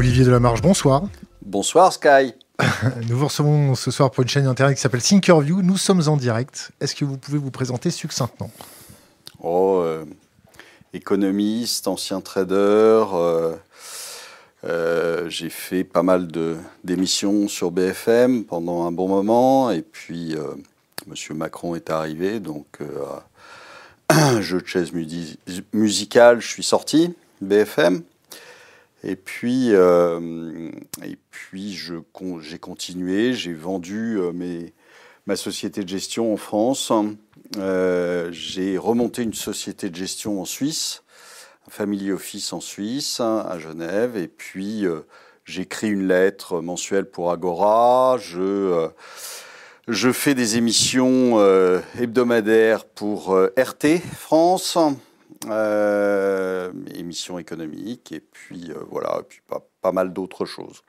Olivier Delamarche, bonsoir. Bonsoir Sky. Nous vous recevons ce soir pour une chaîne internet qui s'appelle Thinkerview. Nous sommes en direct. Est-ce que vous pouvez vous présenter succinctement? Oh, euh, économiste, ancien trader. euh, euh, j'ai fait pas mal de- d'émissions sur BFM pendant un bon moment. Et puis, Monsieur Macron est arrivé. Donc, jeu de chaise musicale, je suis sorti, BFM. Et puis, euh, et puis j'ai continué, j'ai vendu euh, ma société de gestion en France. Euh, j'ai remonté une société de gestion en Suisse, un family office en Suisse, à Genève. Et puis, j'écris une lettre mensuelle pour Agora. Je, fais des émissions hebdomadaires pour RT France euh, émissions économiques et puis euh, voilà, et puis pas, pas mal d'autres choses.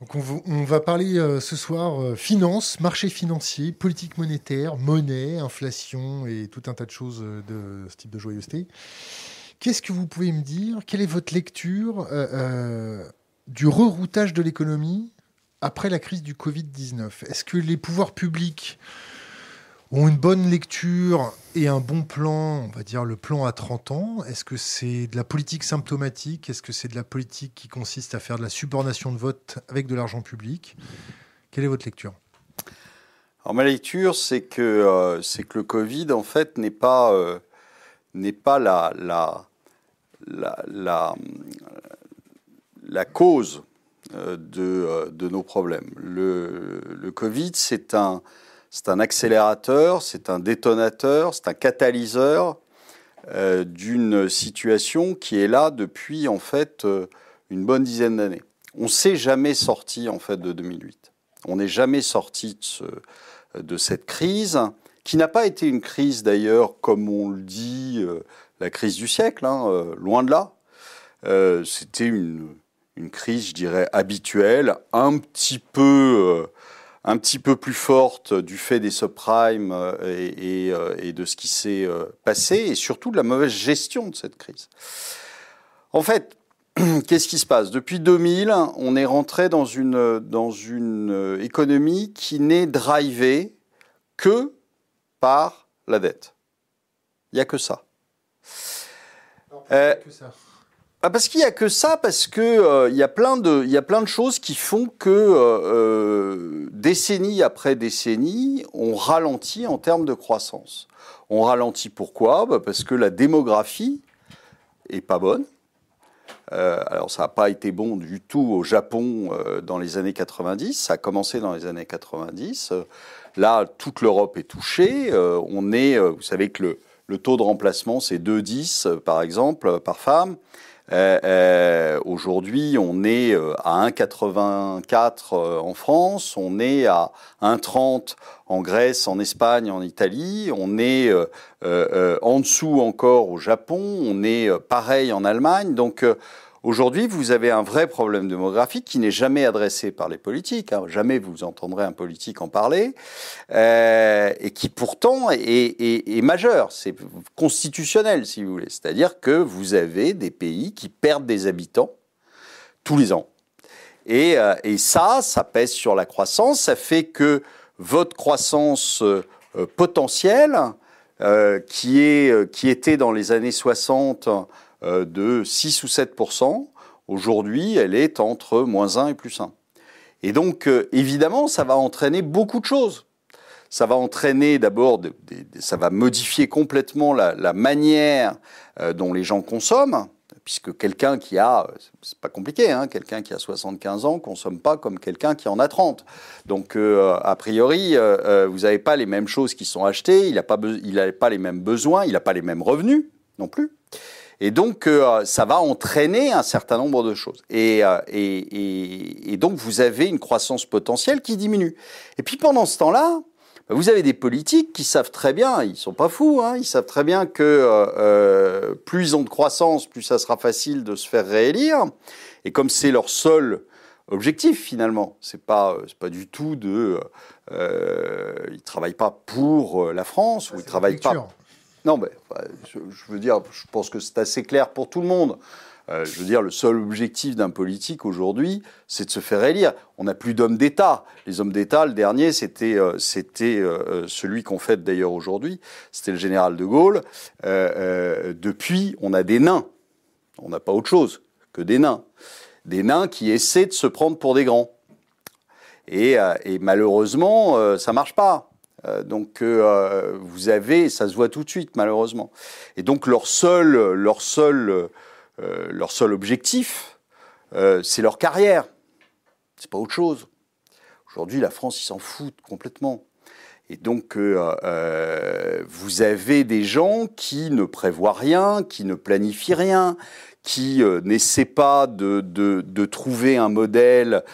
Donc on, va- parler euh, ce soir euh, finance, marché financier, politique monétaire, monnaie, inflation et tout un tas de choses euh, de ce type de joyeuseté. Qu'est-ce que vous pouvez me dire? Quelle est votre lecture du reroutage de l'économie après la crise du Covid-19 Est-ce que les pouvoirs publics ont une bonne lecture et un bon plan, on va dire le plan à 30 ans Est-ce que c'est de la politique symptomatique? Est-ce que c'est de la politique qui consiste à faire de la subordination de vote avec de l'argent public? Quelle est votre lecture? Alors ma lecture, c'est que euh, que le Covid en fait n'est pas euh, pas la la la cause euh, de, de nos problèmes. Le, le Covid, c'est un c'est un accélérateur, c'est un détonateur, c'est un catalyseur euh, d'une situation qui est là depuis en fait euh, une bonne dizaine d'années. On s'est jamais sorti en fait de 2008. On n'est jamais sorti de, ce, de cette crise qui n'a pas été une crise d'ailleurs comme on le dit euh, la crise du siècle, hein, loin de là. C'était une, une crise, je dirais, habituelle, un petit peu un petit peu plus forte du fait des subprimes euh, et, et, euh, et de ce qui s'est euh, passé, et surtout de la mauvaise gestion de cette crise. En fait, qu'est-ce qui se passe? Depuis 2000, on est rentré dans une, dans une économie qui n'est drivée que par la dette. Il n'y a que ça. Euh, ah, parce qu'il n'y a que ça, parce que euh, il y a plein de, il y a plein de choses qui font que euh, euh, décennie après décennie, on ralentit en termes de croissance. On ralentit pourquoi? Bah, Parce que la démographie est pas bonne. Alors ça n'a pas été bon du tout au Japon dans les années 90. Ça a commencé dans les années 90. Euh, là, toute l'Europe est touchée. On est, vous savez que le, le taux de remplacement c'est 2,10 euh, par exemple par femme. Euh, euh, Aujourd'hui, on est euh, à 1,84 euh, en France, on est à 1,30 en Grèce, en Espagne, en Italie, on est en dessous encore au Japon, on est pareil en Allemagne. Donc aujourd'hui, vous avez un vrai problème démographique qui n'est jamais adressé par les politiques. hein. Jamais vous entendrez un politique en parler, euh, et qui pourtant est, majeur. C'est constitutionnel, si vous voulez. C'est-à-dire que vous avez des pays qui perdent des habitants tous les ans. Et, euh, ça, ça pèse sur la croissance. Ça fait que votre croissance euh, potentielle, qui, était dans les années 60 euh, de 6 ou 7 aujourd'hui, elle est entre moins 1 et plus 1. Et donc, euh, évidemment, ça va entraîner beaucoup de choses. Ça va entraîner d'abord, ça va modifier complètement la, manière euh, dont les gens consomment, puisque quelqu'un qui a, c'est pas compliqué, hein, quelqu'un qui a 75 ans consomme pas comme quelqu'un qui en a 30. Donc, euh, a priori, euh, euh, vous n'avez pas les mêmes choses qui sont achetées, il n'a pas les mêmes besoins, il n'a pas les mêmes revenus non plus. Et donc, euh, ça va entraîner un certain nombre de choses. Et, euh, et, et- et donc, vous avez une croissance potentielle qui diminue. Et puis, pendant ce temps-là, bah, vous avez des politiques qui savent très bien, ils sont pas fous, hein, ils savent très bien que euh, euh, plus ils ont de croissance, plus ça sera facile de se faire réélire. Et comme c'est leur seul objectif finalement, c'est pas euh, c'est pas du tout de, euh, ils travaillent pas pour euh, la France ou ils travaillent pas. Non, mais enfin, je, veux dire, je pense que c'est assez clair pour tout le monde. Euh, je veux dire, le seul objectif d'un politique aujourd'hui, c'est de se faire élire. On n'a plus d'hommes d'État. Les hommes d'État, le dernier, c'était euh, euh, celui qu'on fête d'ailleurs aujourd'hui. C'était le général de Gaulle. depuis, on a des nains. On n'a pas autre chose que des nains. Des nains qui essaient de se prendre pour des grands. Et, et malheureusement, ça marche pas. Donc vous avez, ça se voit tout de suite malheureusement. Et donc leur seul, leur seul euh, leur seul objectif, euh, c'est leur carrière. C'est pas autre chose. Aujourd'hui, la France, ils s'en foutent complètement. Et donc, euh, vous avez des gens qui ne prévoient rien, qui ne planifient rien, qui n'essaient pas de, trouver un modèle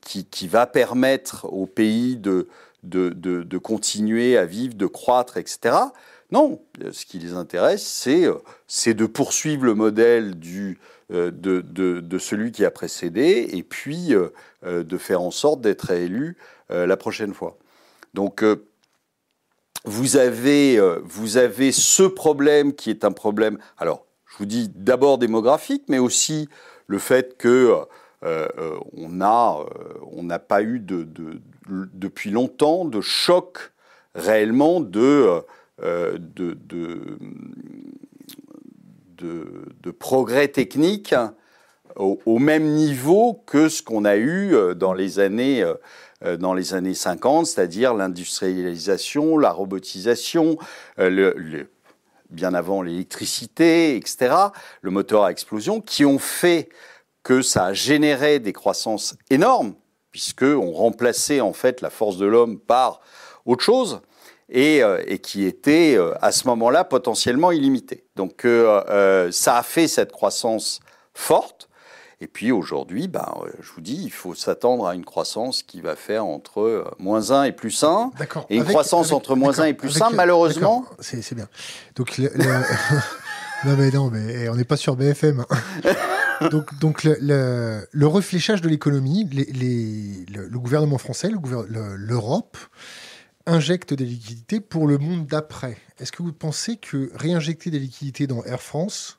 qui, va permettre au pays de, de, continuer à vivre, de croître, etc. Non, ce qui les intéresse, c'est de poursuivre le modèle euh, de, celui qui a précédé et puis euh, euh, de faire en sorte d'être élu la prochaine fois. Donc, vous, avez, vous avez ce problème qui est un problème, alors, je vous dis d'abord démographique, mais aussi le fait que on n'a pas eu de, depuis longtemps de choc réellement de euh, de, progrès techniques au, même niveau que ce qu'on a eu euh, dans les années, euh, dans les années 50, c'est-à-dire l'industrialisation, la robotisation, bien avant l'électricité, etc., le moteur à explosion, qui ont fait que ça a généré des croissances énormes, puisqu'on remplaçait en fait la force de l'homme par autre chose. Euh, et, qui était euh, à ce moment-là potentiellement illimité. Donc euh, ça a fait cette croissance forte. Et puis aujourd'hui, ben, je vous dis, il faut s'attendre à une croissance qui va faire entre moins 1 et plus 1. D'accord. Et une croissance entre moins 1 et plus 1, malheureusement. C'est bien. Donc, non, mais non, mais on n'est pas sur BFM. Hein. donc, donc le, le, refléchage de l'économie, le, gouvernement français, l'Europe, injecte des liquidités pour le monde d'après. Est-ce que vous pensez que réinjecter des liquidités dans Air France,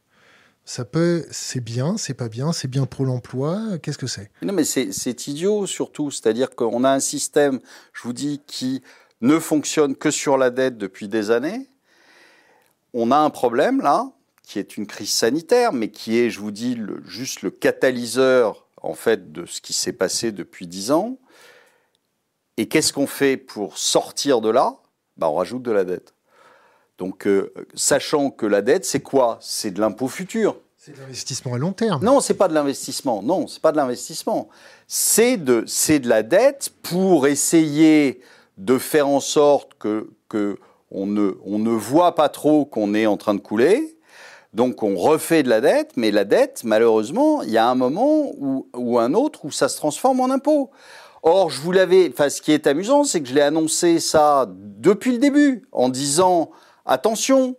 ça peut, c'est bien, c'est pas bien, c'est bien pour l'emploi, qu'est-ce que c'est? Non, mais c'est idiot surtout. C'est-à-dire qu'on a un système, je vous dis, qui ne fonctionne que sur la dette depuis des années. On a un problème là, qui est une crise sanitaire, mais qui est, je vous dis, juste le catalyseur en fait de ce qui s'est passé depuis dix ans. Et qu'est-ce qu'on fait pour sortir de là? Bah, On rajoute de la dette. Donc, euh, sachant que la dette, c'est quoi? C'est de l'impôt futur. C'est de l'investissement à long terme. Non, c'est pas de l'investissement. Non, c'est pas de l'investissement. C'est de, c'est de la dette pour essayer de faire en sorte que, que on ne, on ne voit pas trop qu'on est en train de couler. Donc on refait de la dette, mais la dette, malheureusement, il y a un moment ou, un autre où ça se transforme en impôt. Or, je vous l'avais. Enfin, ce qui est amusant, c'est que je l'ai annoncé ça depuis le début, en disant attention,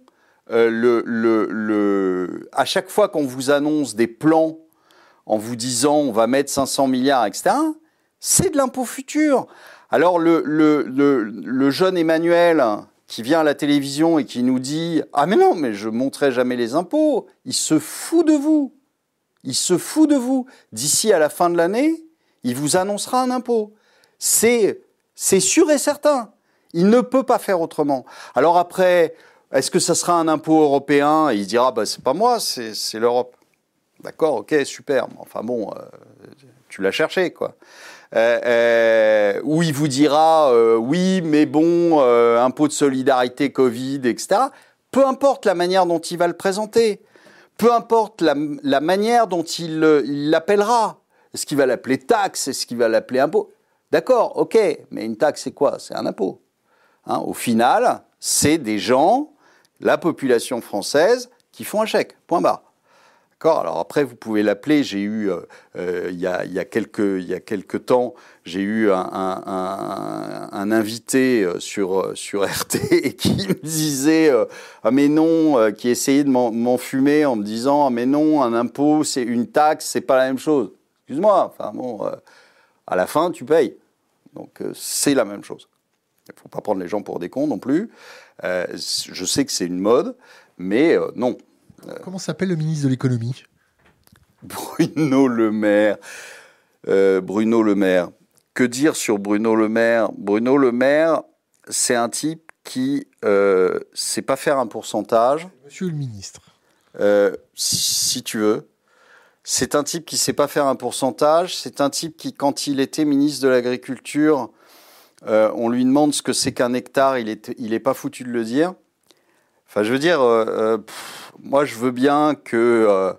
euh, à chaque fois qu'on vous annonce des plans en vous disant on va mettre 500 milliards, etc., c'est de l'impôt futur. Alors, le, jeune Emmanuel qui vient à la télévision et qui nous dit Ah, mais non, mais je montrerai jamais les impôts, il se fout de vous. Il se fout de vous. D'ici à la fin de l'année, il vous annoncera un impôt. C'est, c'est sûr et certain. Il ne peut pas faire autrement. Alors après, est-ce que ça sera un impôt européen? Et il dira, bah, c'est pas moi, c'est, l'Europe. D'accord, ok, super. Enfin bon, euh, tu l'as cherché, quoi. Euh, euh, ou il vous dira, oui, mais bon, impôt de solidarité, Covid, etc. Peu importe la manière dont il va le présenter, peu importe la, manière dont il l'appellera. Est-ce qu'il va l'appeler taxe? Est-ce qu'il va l'appeler impôt? D'accord, ok, mais une taxe, c'est quoi? C'est un impôt. Hein, au final, c'est des gens, la population française, qui font un chèque. Point barre. Alors après, vous pouvez l'appeler. J'ai eu, euh, euh, il, y a, quelques, temps, j'ai eu un, invité euh, sur, RT qui me disait Ah, mais non, qui essayait de m'enfumer en me disant Ah, mais non, un impôt, c'est une taxe, c'est pas la même chose. Excuse-moi, à la fin, tu payes. Donc c'est la même chose. Il faut pas prendre les gens pour des cons non plus. Je sais que c'est une mode, mais non. Comment s'appelle le ministre de l'économie? Bruno Le Maire. Euh, Bruno Le Maire. Que dire sur Bruno Le Maire? Bruno Le Maire, c'est un type qui euh, sait pas faire un pourcentage. Monsieur le ministre. Euh, si, tu veux. C'est un type qui sait pas faire un pourcentage. C'est un type qui, quand il était ministre de l'Agriculture, euh, on lui demande ce que c'est qu'un hectare, il n'est il est pas foutu de le dire. Enfin, je veux dire, moi, je veux bien que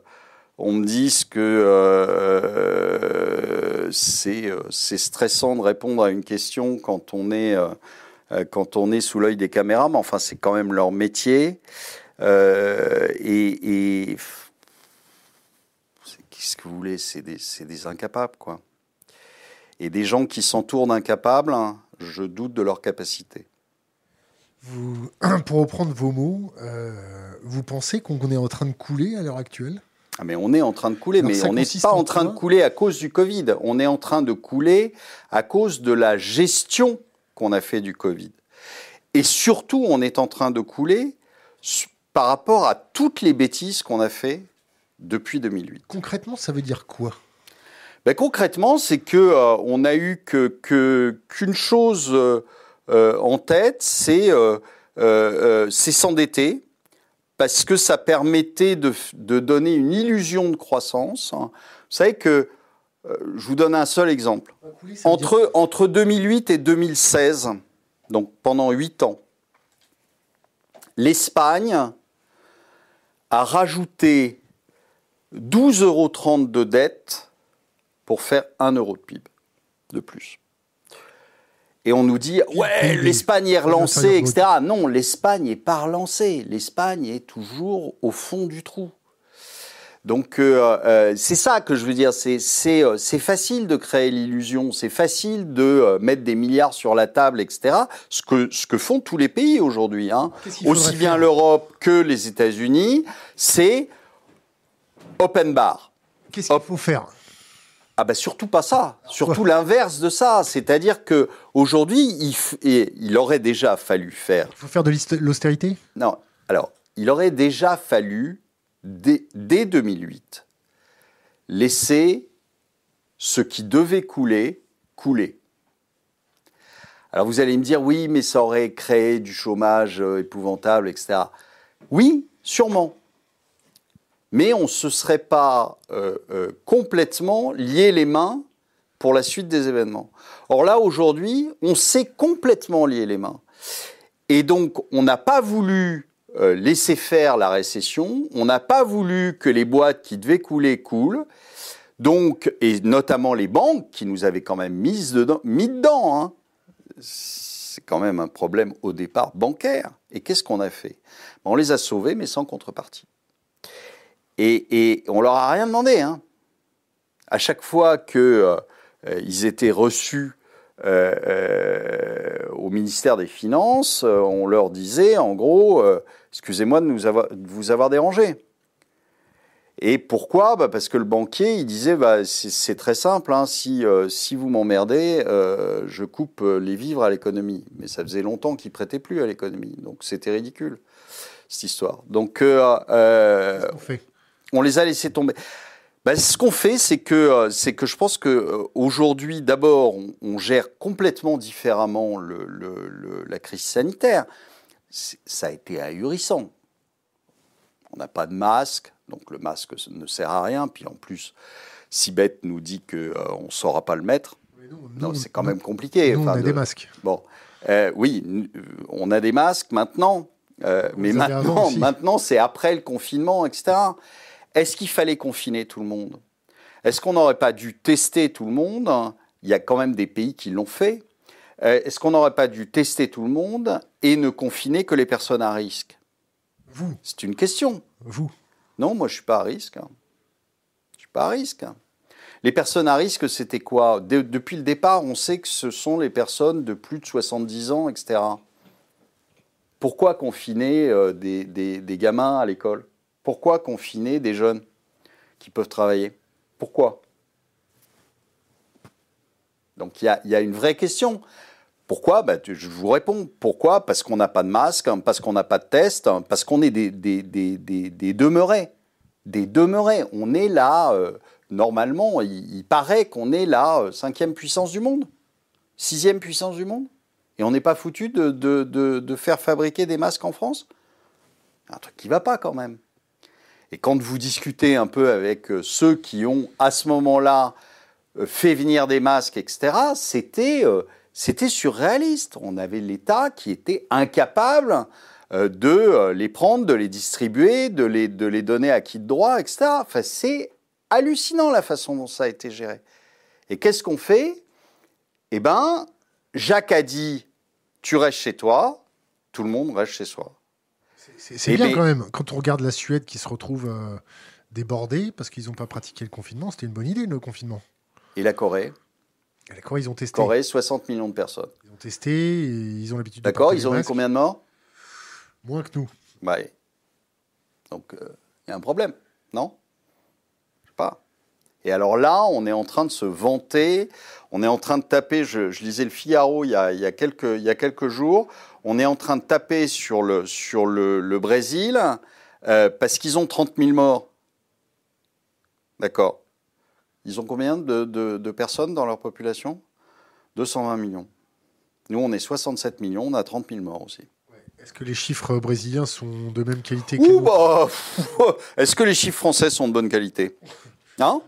on me dise que euh, c'est stressant de répondre à une question quand on est, quand on est sous l'œil des caméras, mais enfin, c'est quand même leur métier. et, qu'est-ce que vous voulez? C'est des, des, incapables, quoi. Et des gens qui s'entourent d'incapables, hein, je doute de leur capacité. Vous, pour reprendre vos mots, euh, vous pensez qu'on est en train de couler à l'heure actuelle? Ah mais on est en train de couler, mais on n'est pas en train de couler à cause du Covid. On est en train de couler à cause de la gestion qu'on a fait du Covid. Et surtout, on est en train de couler par rapport à toutes les bêtises qu'on a fait depuis 2008. Concrètement, ça veut dire quoi? Ben, Concrètement, c'est que euh, on a eu que qu'une chose euh, en tête, c'est s'endetter parce que ça permettait de, donner une illusion de croissance. Vous savez que je vous donne un seul exemple. Entre, entre 2008 et 2016, donc pendant 8 ans, l'Espagne a rajouté 12,30 euros de dette pour faire 1 euro de PIB de plus. Et on nous dit, ouais, l'Espagne est relancée, etc. Non, l'Espagne n'est pas relancée. L'Espagne est toujours au fond du trou. Donc euh, euh, c'est ça que je veux dire, c'est euh, facile de créer l'illusion, c'est facile de mettre des milliards sur la table, etc. Ce que, ce que font tous les pays aujourd'hui, hein. aussi bien l'Europe que les États-Unis, c'est open bar. Qu'est-ce qu'il faut faire? Ah ben surtout pas ça, surtout l'inverse de ça. C'est-à-dire que aujourd'hui, il, il, aurait déjà fallu faire. Il faut faire de l'austérité? Non. Alors, il aurait déjà fallu dès, dès 2008 laisser ce qui devait couler couler. Alors vous allez me dire oui, mais ça aurait créé du chômage euh, épouvantable, etc. Oui, sûrement mais on ne se serait pas euh, euh, complètement lié les mains pour la suite des événements. Or là, aujourd'hui, on s'est complètement lié les mains. Et donc, on n'a pas voulu euh, laisser faire la récession, on n'a pas voulu que les boîtes qui devaient couler coulent, donc, et notamment les banques qui nous avaient quand même mis dedans. Hein. C'est quand même un problème au départ bancaire. Et qu'est-ce qu'on a fait? On les a sauvés, mais sans contrepartie. Et, on leur a rien demandé. Hein. À chaque fois qu'ils euh, étaient reçus euh, euh, au ministère des Finances, on leur disait en gros, excusez-moi de, vous avoir dérangé. Et pourquoi? Bah Parce que le banquier, il disait, bah, c'est très simple, hein, si, si vous m'emmerdez, je coupe les vivres à l'économie. Mais ça faisait longtemps qu'il prêtait plus à l'économie, donc c'était ridicule, cette histoire. Donc, on les a laissés tomber. Ben, ce qu'on fait, c'est que, euh, c'est que je pense qu'aujourd'hui, euh, d'abord, on, gère complètement différemment le, la crise sanitaire. Ça a été ahurissant. On n'a pas de masque, donc le masque ne sert à rien. Puis en plus, Sibeth nous dit qu'on euh, ne saura pas le mettre. non, c'est quand même compliqué. on a des masques. Bon, oui, on a des masques maintenant, mais maintenant, maintenant c'est après le confinement, etc. Est-ce qu'il fallait confiner tout le monde? Est-ce qu'on n'aurait pas dû tester tout le monde? Il y a quand même des pays qui l'ont fait. Euh, est-ce qu'on n'aurait pas dû tester tout le monde et ne confiner que les personnes à risque? Vous C'est une question. Vous Non, moi je suis pas à risque. Je Je suis pas à risque. Les personnes à risque, c'était quoi? Depuis le départ, on sait que ce sont les personnes de plus de 70 ans, etc. Pourquoi confiner euh, des gamins à l'école? Pourquoi confiner des jeunes qui peuvent travailler? Pourquoi? Donc il y, a, une vraie question. Pourquoi? Bah, Je vous réponds. Pourquoi? Parce qu'on n'a pas de masque, hein, parce qu'on n'a pas de test, hein, parce qu'on est des, demeurés. Des demeurés. On est là, euh, normalement, il, paraît qu'on est la euh, cinquième puissance du monde, sixième puissance du monde. Et on n'est pas foutu de, faire fabriquer des masques en France? Un truc qui ne va pas quand même. Et quand vous discutez un peu avec euh, ceux qui ont, à ce moment-là, fait venir des masques, etc., c'était c'était surréaliste. On avait l'État qui était incapable euh, de euh, les prendre, de les distribuer, de les, de les donner à qui de droit, etc. Enfin, c'est hallucinant la façon dont ça a été géré. Et qu'est-ce qu'on fait? Eh bien, Jacques a dit, tu restes chez toi, tout le monde reste chez soi. C'est bien quand même, quand on regarde la Suède qui se retrouve euh, débordée parce qu'ils n'ont pas pratiqué le confinement, c'était une bonne idée le confinement. Et la Corée? D'accord, ils ont testé. Corée, 60 millions de personnes. Ils ont testé, ils ont l'habitude de D'accord, ils ont eu combien de morts? Moins que nous. Oui. Donc, il euh, y a un problème, non? Je sais pas. Et alors là, on est en train de se vanter, on est en train de taper, je, lisais le Figaro il y, a, il, y a quelques, il y a quelques jours, on est en train de taper sur le, sur le, Brésil euh, parce qu'ils ont 30 000 morts. D'accord. Ils ont combien de, personnes dans leur population? 220 millions. Nous, on est 67 millions, on a 30 000 morts aussi. Est-ce que les chiffres brésiliens sont de même qualité que bah, Est-ce que les chiffres français sont de bonne qualité? Non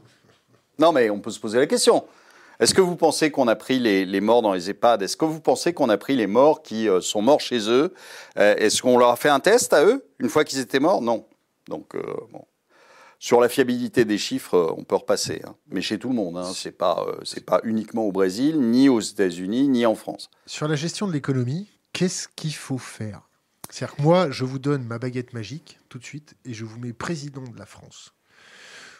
Non, mais on peut se poser la question. Est-ce que vous pensez qu'on a pris les, morts dans les EHPAD? Est-ce que vous pensez qu'on a pris les morts qui euh, sont morts chez eux? Euh, Est-ce qu'on leur a fait un test à eux une fois qu'ils étaient morts? Non. Donc, euh, bon. Sur la fiabilité des chiffres, on peut repasser, hein. mais chez tout le monde. Hein. C'est pas pas uniquement au Brésil, ni aux États-Unis, ni en France. Sur la gestion de l'économie, qu'est-ce qu'il faut faire? C'est-à-dire que moi, je vous donne ma baguette magique tout de suite et je vous mets président de la France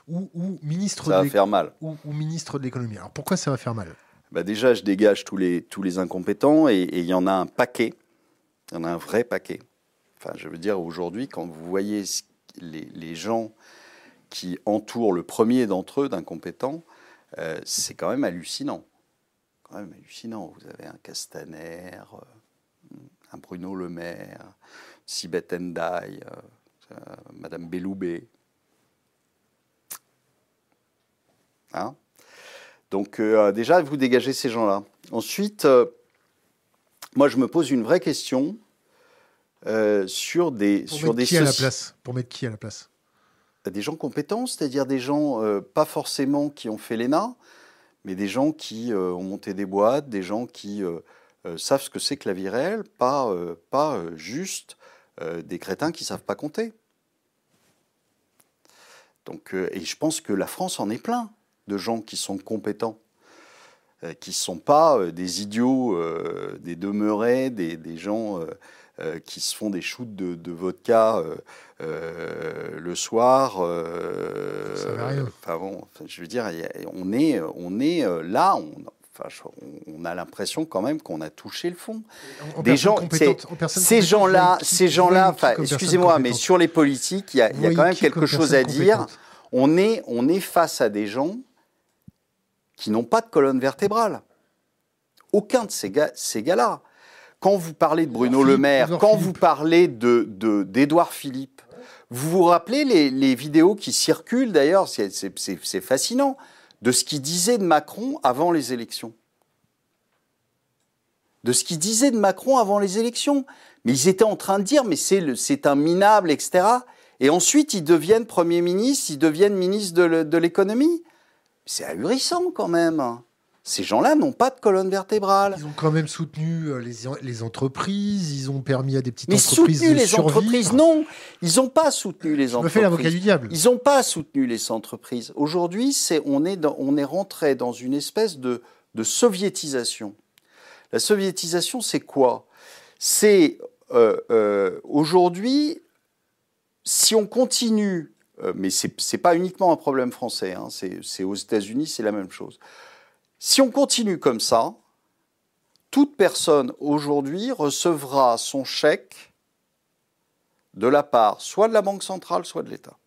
ou, ministre. Ça va faire mal. Ou, ministre de l'économie. Alors pourquoi ça va faire mal? Bah déjà, je dégage tous les tous les incompétents et il y en a un paquet. Il y en a un vrai paquet. Enfin, je veux dire aujourd'hui, quand vous voyez les, les gens qui entoure le premier d'entre eux d'incompétents, euh, c'est quand même hallucinant. Quand même hallucinant. Vous avez un Castaner, euh, un Bruno Le Maire, Sibeth Endai, euh, Madame Belloubet. Hein Donc déjà, vous dégagez ces gens-là. Ensuite, moi, je me pose une vraie question sur des... Pour sur mettre qui à la place? Pour mettre qui à la place? Des gens compétents, c'est-à-dire des gens euh, pas forcément qui ont fait l'ENA, mais des gens qui euh, ont monté des boîtes, des gens qui euh, savent ce que c'est que la vie réelle, pas, pas juste des crétins qui savent pas compter. Donc, et je pense que la France en est plein de gens qui sont compétents, qui ne sont pas des idiots, des demeurés, des, des gens euh, qui se font des shoots de, vodka euh, euh, le soir. Enfin bon, je veux dire, on est, on est là, on, on a l'impression quand même qu'on a touché le fond. des gens, ces gens-là, ces gens-là, excusez-moi, mais sur les politiques, il y a, y a quand même quelque chose à dire. On est, on est face à des gens qui n'ont pas de colonne vertébrale. Aucun de ces gars-là. Ces quand vous parlez de Bruno Le Maire, quand vous parlez de d'Édouard Philippe, vous vous rappelez les, vidéos qui circulent d'ailleurs, c'est fascinant, de ce qu'il disait de Macron avant les élections. De ce qu'il disait de Macron avant les élections. Mais ils étaient en train de dire, mais c'est un minable, etc. Et ensuite, ils deviennent Premier ministre, ils deviennent ministre de l'économie. C'est ahurissant quand même. Ces gens-là n'ont pas de colonne vertébrale. Ils ont quand même soutenu euh, les, les entreprises, ils ont permis à des petites Mais entreprises soutenu les entreprises, non. Ils n'ont pas soutenu les entreprises. Je me fais l'avocat du diable. Ils n'ont pas soutenu les entreprises. Aujourd'hui, c'est, on, est on est rentré dans une espèce de, de soviétisation. La soviétisation, c'est quoi? C'est euh, euh, aujourd'hui, si on continue, mais ce n'est pas uniquement un problème français, hein, c'est aux États-Unis, c'est la même chose. Si on continue comme ça, toute personne aujourd'hui recevra son chèque de la part soit de la Banque centrale, soit de l'État.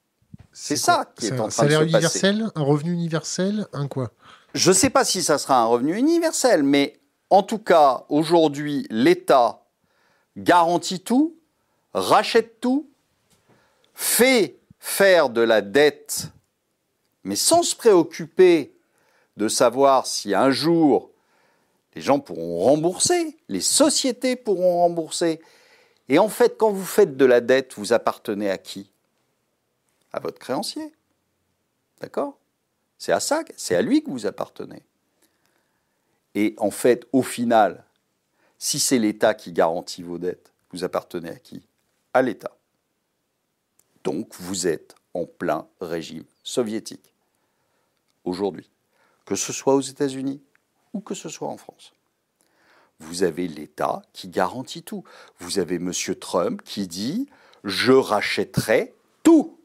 C'est ça qui est, en train de se passer. Un salaire universel, un revenu universel, un quoi? Je ne sais pas si ça sera un revenu universel, mais en tout cas, aujourd'hui, l'État garantit tout, rachète tout, fait faire de la dette, mais sans se préoccuper de savoir si un jour les gens pourront rembourser, les sociétés pourront rembourser. Et en fait, quand vous faites de la dette, vous appartenez à qui? À votre créancier. D'accord? C'est à ça, c'est à lui que vous appartenez. Et en fait, au final, si c'est l'État qui garantit vos dettes, vous appartenez à qui? À l'État. Donc vous êtes en plein régime soviétique aujourd'hui, que ce soit aux États-Unis ou que ce soit en France. Vous avez l'État qui garantit tout. Vous avez M. Trump qui dit je rachèterai tout.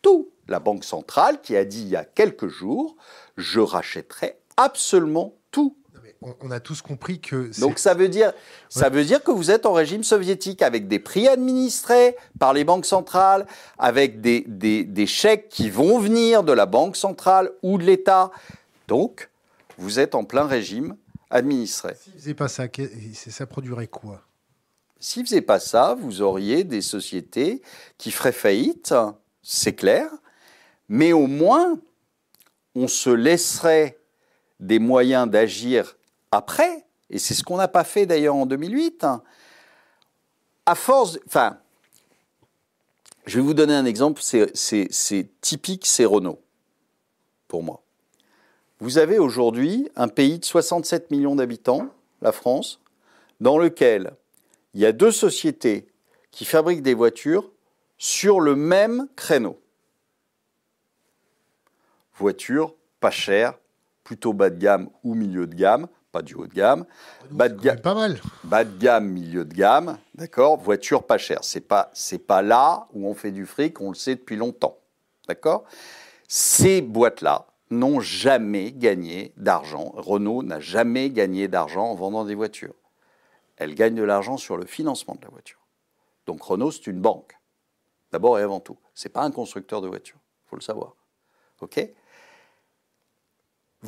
Tout. La Banque centrale qui a dit il y a quelques jours je rachèterai absolument tout on, a tous compris que. Donc ça veut dire, ça veut dire que vous êtes en régime soviétique avec des prix administrés par les banques centrales, avec des, des, chèques qui vont venir de la banque centrale ou de l'État. Donc vous êtes en plein régime administré. S'il ne faisait pas ça, ça produirait quoi? S'il ne faisait pas ça, vous auriez des sociétés qui feraient faillite, c'est clair, mais au moins on se laisserait des moyens d'agir après, et c'est ce qu'on n'a pas fait d'ailleurs en 2008, hein, à force, enfin, je vais vous donner un exemple, c'est typique, c'est Renault, pour moi. Vous avez aujourd'hui un pays de 67 millions d'habitants, la France, dans lequel il y a deux sociétés qui fabriquent des voitures sur le même créneau. Voitures pas chères, plutôt bas de gamme ou milieu de gamme, pas du haut de gamme. Bas de gamme, pas mal. Bas de gamme, milieu de gamme, d'accord. Voiture pas chère. C'est pas c'est pas là où on fait du fric. On le sait depuis longtemps, d'accord. Ces boîtes là n'ont jamais gagné d'argent. Renault n'a jamais gagné d'argent en vendant des voitures. Elle gagne de l'argent sur le financement de la voiture. Donc Renault c'est une banque, d'abord et avant tout. C'est pas un constructeur de voitures. Faut le savoir, ok.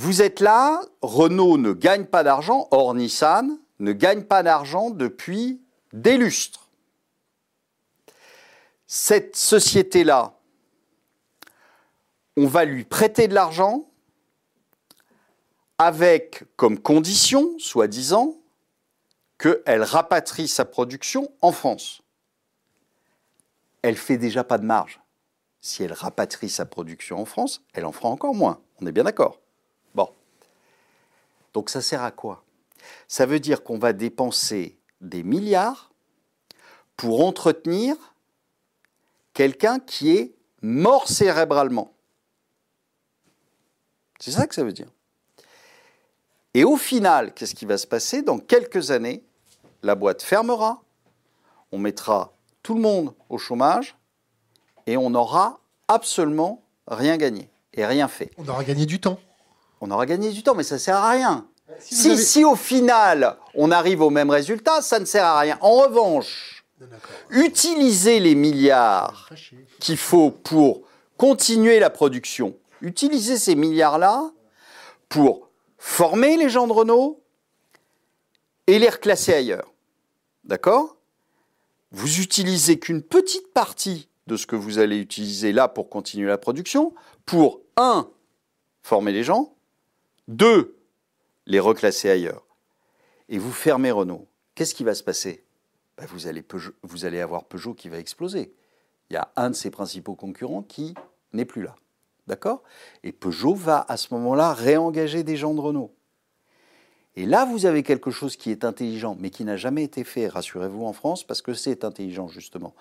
Vous êtes là, Renault ne gagne pas d'argent, or Nissan ne gagne pas d'argent depuis des lustres. Cette société-là, on va lui prêter de l'argent avec comme condition, soi-disant, qu'elle rapatrie sa production en France. Elle fait déjà pas de marge. Si elle rapatrie sa production en France, elle en fera encore moins. On est bien d'accord. Donc ça sert à quoi? Ça veut dire qu'on va dépenser des milliards pour entretenir quelqu'un qui est mort cérébralement. C'est ça que ça veut dire. Et au final, qu'est-ce qui va se passer? Dans quelques années, la boîte fermera, on mettra tout le monde au chômage et on n'aura absolument rien gagné et rien fait. On aura gagné du temps on aura gagné du temps, mais ça ne sert à rien. Si, si, au final on arrive au même résultat, ça ne sert à rien. En revanche, utiliser les milliards qu'il faut pour continuer la production, utiliser ces milliards-là pour former les gens de Renault et les reclasser ailleurs. D'accord? Vous utilisez qu'une petite partie de ce que vous allez utiliser là pour continuer la production, pour, un, former les gens, deux, les reclasser ailleurs. Et vous fermez Renault. Qu'est-ce qui va se passer? Ben, vous, allez vous allez avoir Peugeot qui va exploser. Il y a un de ses principaux concurrents qui n'est plus là. D'accord? Et Peugeot va à ce moment-là réengager des gens de Renault. Et là, vous avez quelque chose qui est intelligent, mais qui n'a jamais été fait, rassurez-vous, en France, parce que c'est intelligent, justement.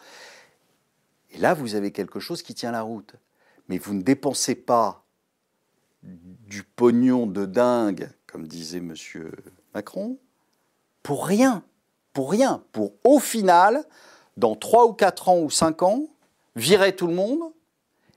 Et là, vous avez quelque chose qui tient la route. Mais vous ne dépensez pas du pognon de dingue, comme disait M. Macron, pour rien, pour rien, pour au final, dans 3 ou 4 ans ou 5 ans, virer tout le monde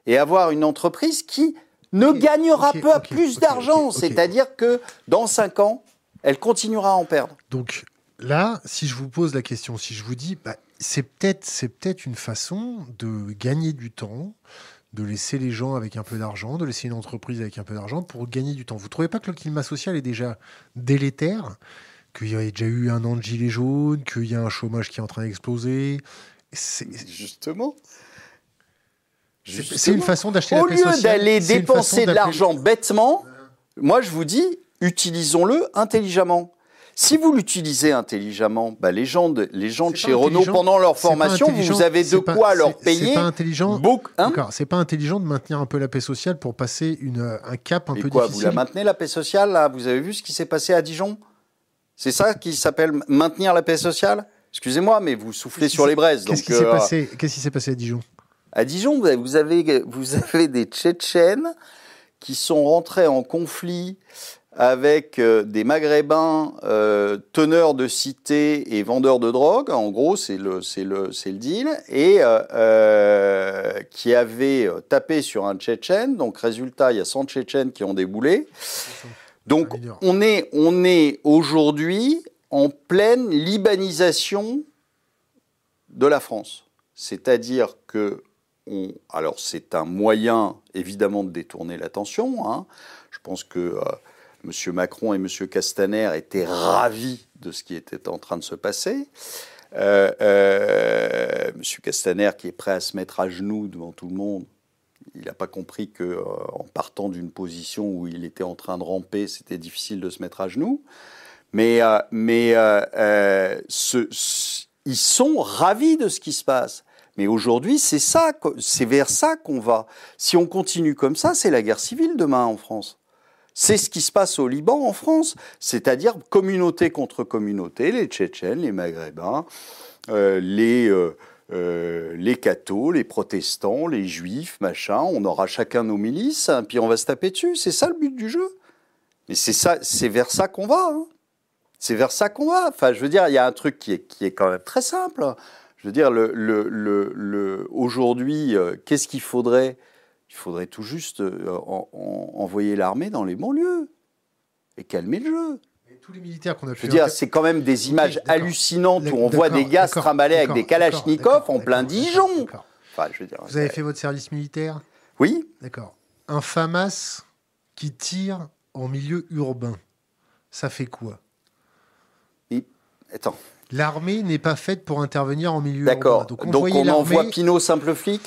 et avoir une entreprise qui ne gagnera pas plus d'argent. C'est-à-dire que dans 5 ans, elle continuera à en perdre. Donc là, si je vous pose la question, si je vous dis, bah, c'est peut-être peut une façon de gagner du temps, de laisser les gens avec un peu d'argent, de laisser une entreprise avec un peu d'argent pour gagner du temps. Vous ne trouvez pas que le climat social est déjà délétère Qu'il y a déjà eu un an de gilet jaune, qu'il y a un chômage qui est en train d'exploser? Justement. C'est une façon d'acheter la Au lieu d'aller dépenser de l'argent bêtement, moi je vous dis, utilisons-le intelligemment. Si vous l'utilisez intelligemment, bah les gens de, les gens de chez Renault, pendant leur formation, vous avez de quoi leur payer. C'est pas intelligent. Beaucoup, hein c'est pas intelligent de maintenir un peu la paix sociale pour passer une, un cap un peu quoi, difficile. Vous la maintenez la paix sociale là? Vous avez vu ce qui s'est passé à Dijon? C'est ça qui s'appelle maintenir la paix sociale? Excusez-moi, mais vous soufflez sur les braises. Qu'est-ce qui s'est euh, passé? Qu'est-ce qui s'est passé à Dijon? À Dijon, vous avez, vous avez des Tchétchènes qui sont rentrés en conflit avec euh, des Maghrébins euh, teneurs de cité et vendeurs de drogue, en gros c'est le, c'est le, c'est le deal, et euh, qui avaient tapé sur un Tchétchène. Donc résultat, il y a 100 Tchétchènes qui ont déboulé. Donc on est, on est aujourd'hui en pleine libanisation de la France. C'est-à-dire que, on, alors c'est un moyen évidemment de détourner l'attention. Hein. Je pense que M. Macron et M. Castaner étaient ravis de ce qui était en train de se passer. Euh, euh, M. Castaner, qui est prêt à se mettre à genoux devant tout le monde, il n'a pas compris que euh, en partant d'une position où il était en train de ramper, c'était difficile de se mettre à genoux. Mais, ce, ils sont ravis de ce qui se passe. Mais aujourd'hui, c'est ça, c'est vers ça qu'on va. Si on continue comme ça, c'est la guerre civile demain en France. C'est ce qui se passe au Liban en France, c'est-à-dire communauté contre communauté, les Tchétchènes, les Maghrébins, euh, les, euh, euh, les cathos, les protestants, les juifs, machin. On aura chacun nos milices, hein, puis on va se taper dessus. C'est ça le but du jeu. Mais c'est ça, c'est vers ça qu'on va. Hein. C'est vers ça qu'on va. Enfin, je veux dire, il y a un truc qui est, qui est quand même très simple. Je veux dire, le, le, le, aujourd'hui, qu'est-ce qu'il faudrait il faudrait tout juste euh, envoyer l'armée dans les banlieues et calmer le jeu. tous les militaires qu'on a Je veux dire, c'est quand même des images hallucinantes où on voit des gars se trimballer avec des kalachnikovs en plein Dijon. Enfin, je veux dire, Vous avez fait votre service militaire? Oui. D'accord. Un FAMAS qui tire en milieu urbain, ça fait quoi? Attends. L'armée n'est pas faite pour intervenir en milieu urbain. D'accord. Donc, on envoie Pinot simple flic?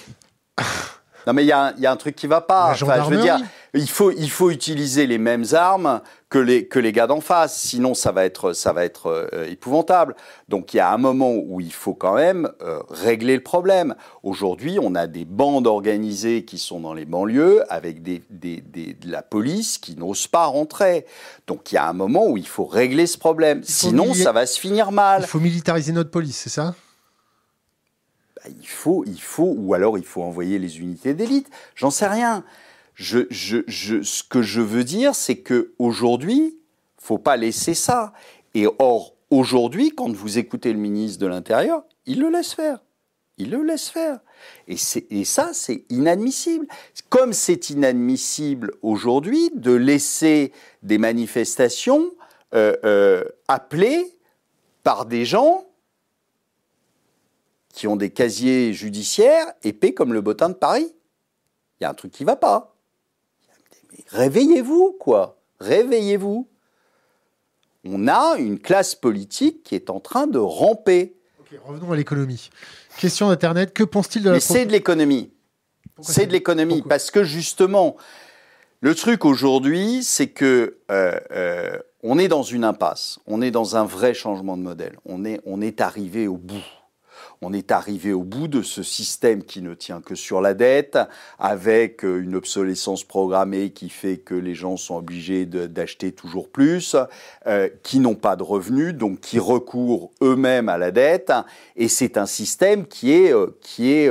Non, mais il y, y, a un truc qui va pas. Enfin, je veux dire, il faut, il faut utiliser les mêmes armes que les, que les gars d'en face, sinon ça va être, ça va être euh, épouvantable. Donc il y a un moment où il faut quand même euh, régler le problème. Aujourd'hui, on a des bandes organisées qui sont dans les banlieues avec des, des, des de la police qui n'ose pas rentrer. Donc il y a un moment où il faut régler ce problème. Sinon, ça va se finir mal. Il faut militariser notre police, c'est ça? Il faut, il faut, ou alors il faut envoyer les unités d'élite. J'en sais rien. Ce que je veux dire, c'est que aujourd'hui, faut pas laisser ça. Et or, aujourd'hui, quand vous écoutez le ministre de l'Intérieur, il le laisse faire. Il le laisse faire. Et, et ça, c'est inadmissible. Comme c'est inadmissible aujourd'hui de laisser des manifestations euh, euh, appelées par des gens qui ont des casiers judiciaires épais comme le bottin de Paris. Il y a un truc qui va pas. Réveillez-vous, quoi. Réveillez-vous. On a une classe politique qui est en train de ramper. revenons à l'économie. Question d'Internet, que pense-t-il de la... Mais c'est de l'économie. C'est de l'économie. Parce que justement, le truc aujourd'hui, c'est que euh, euh, on est dans une impasse. On est dans un vrai changement de modèle. On est, on est arrivé au bout on est arrivé au bout de ce système qui ne tient que sur la dette, avec euh, une obsolescence programmée qui fait que les gens sont obligés d'acheter toujours plus, euh, qui n'ont pas de revenus, donc qui recourent eux-mêmes à la dette. Et c'est un système qui est, euh, qui est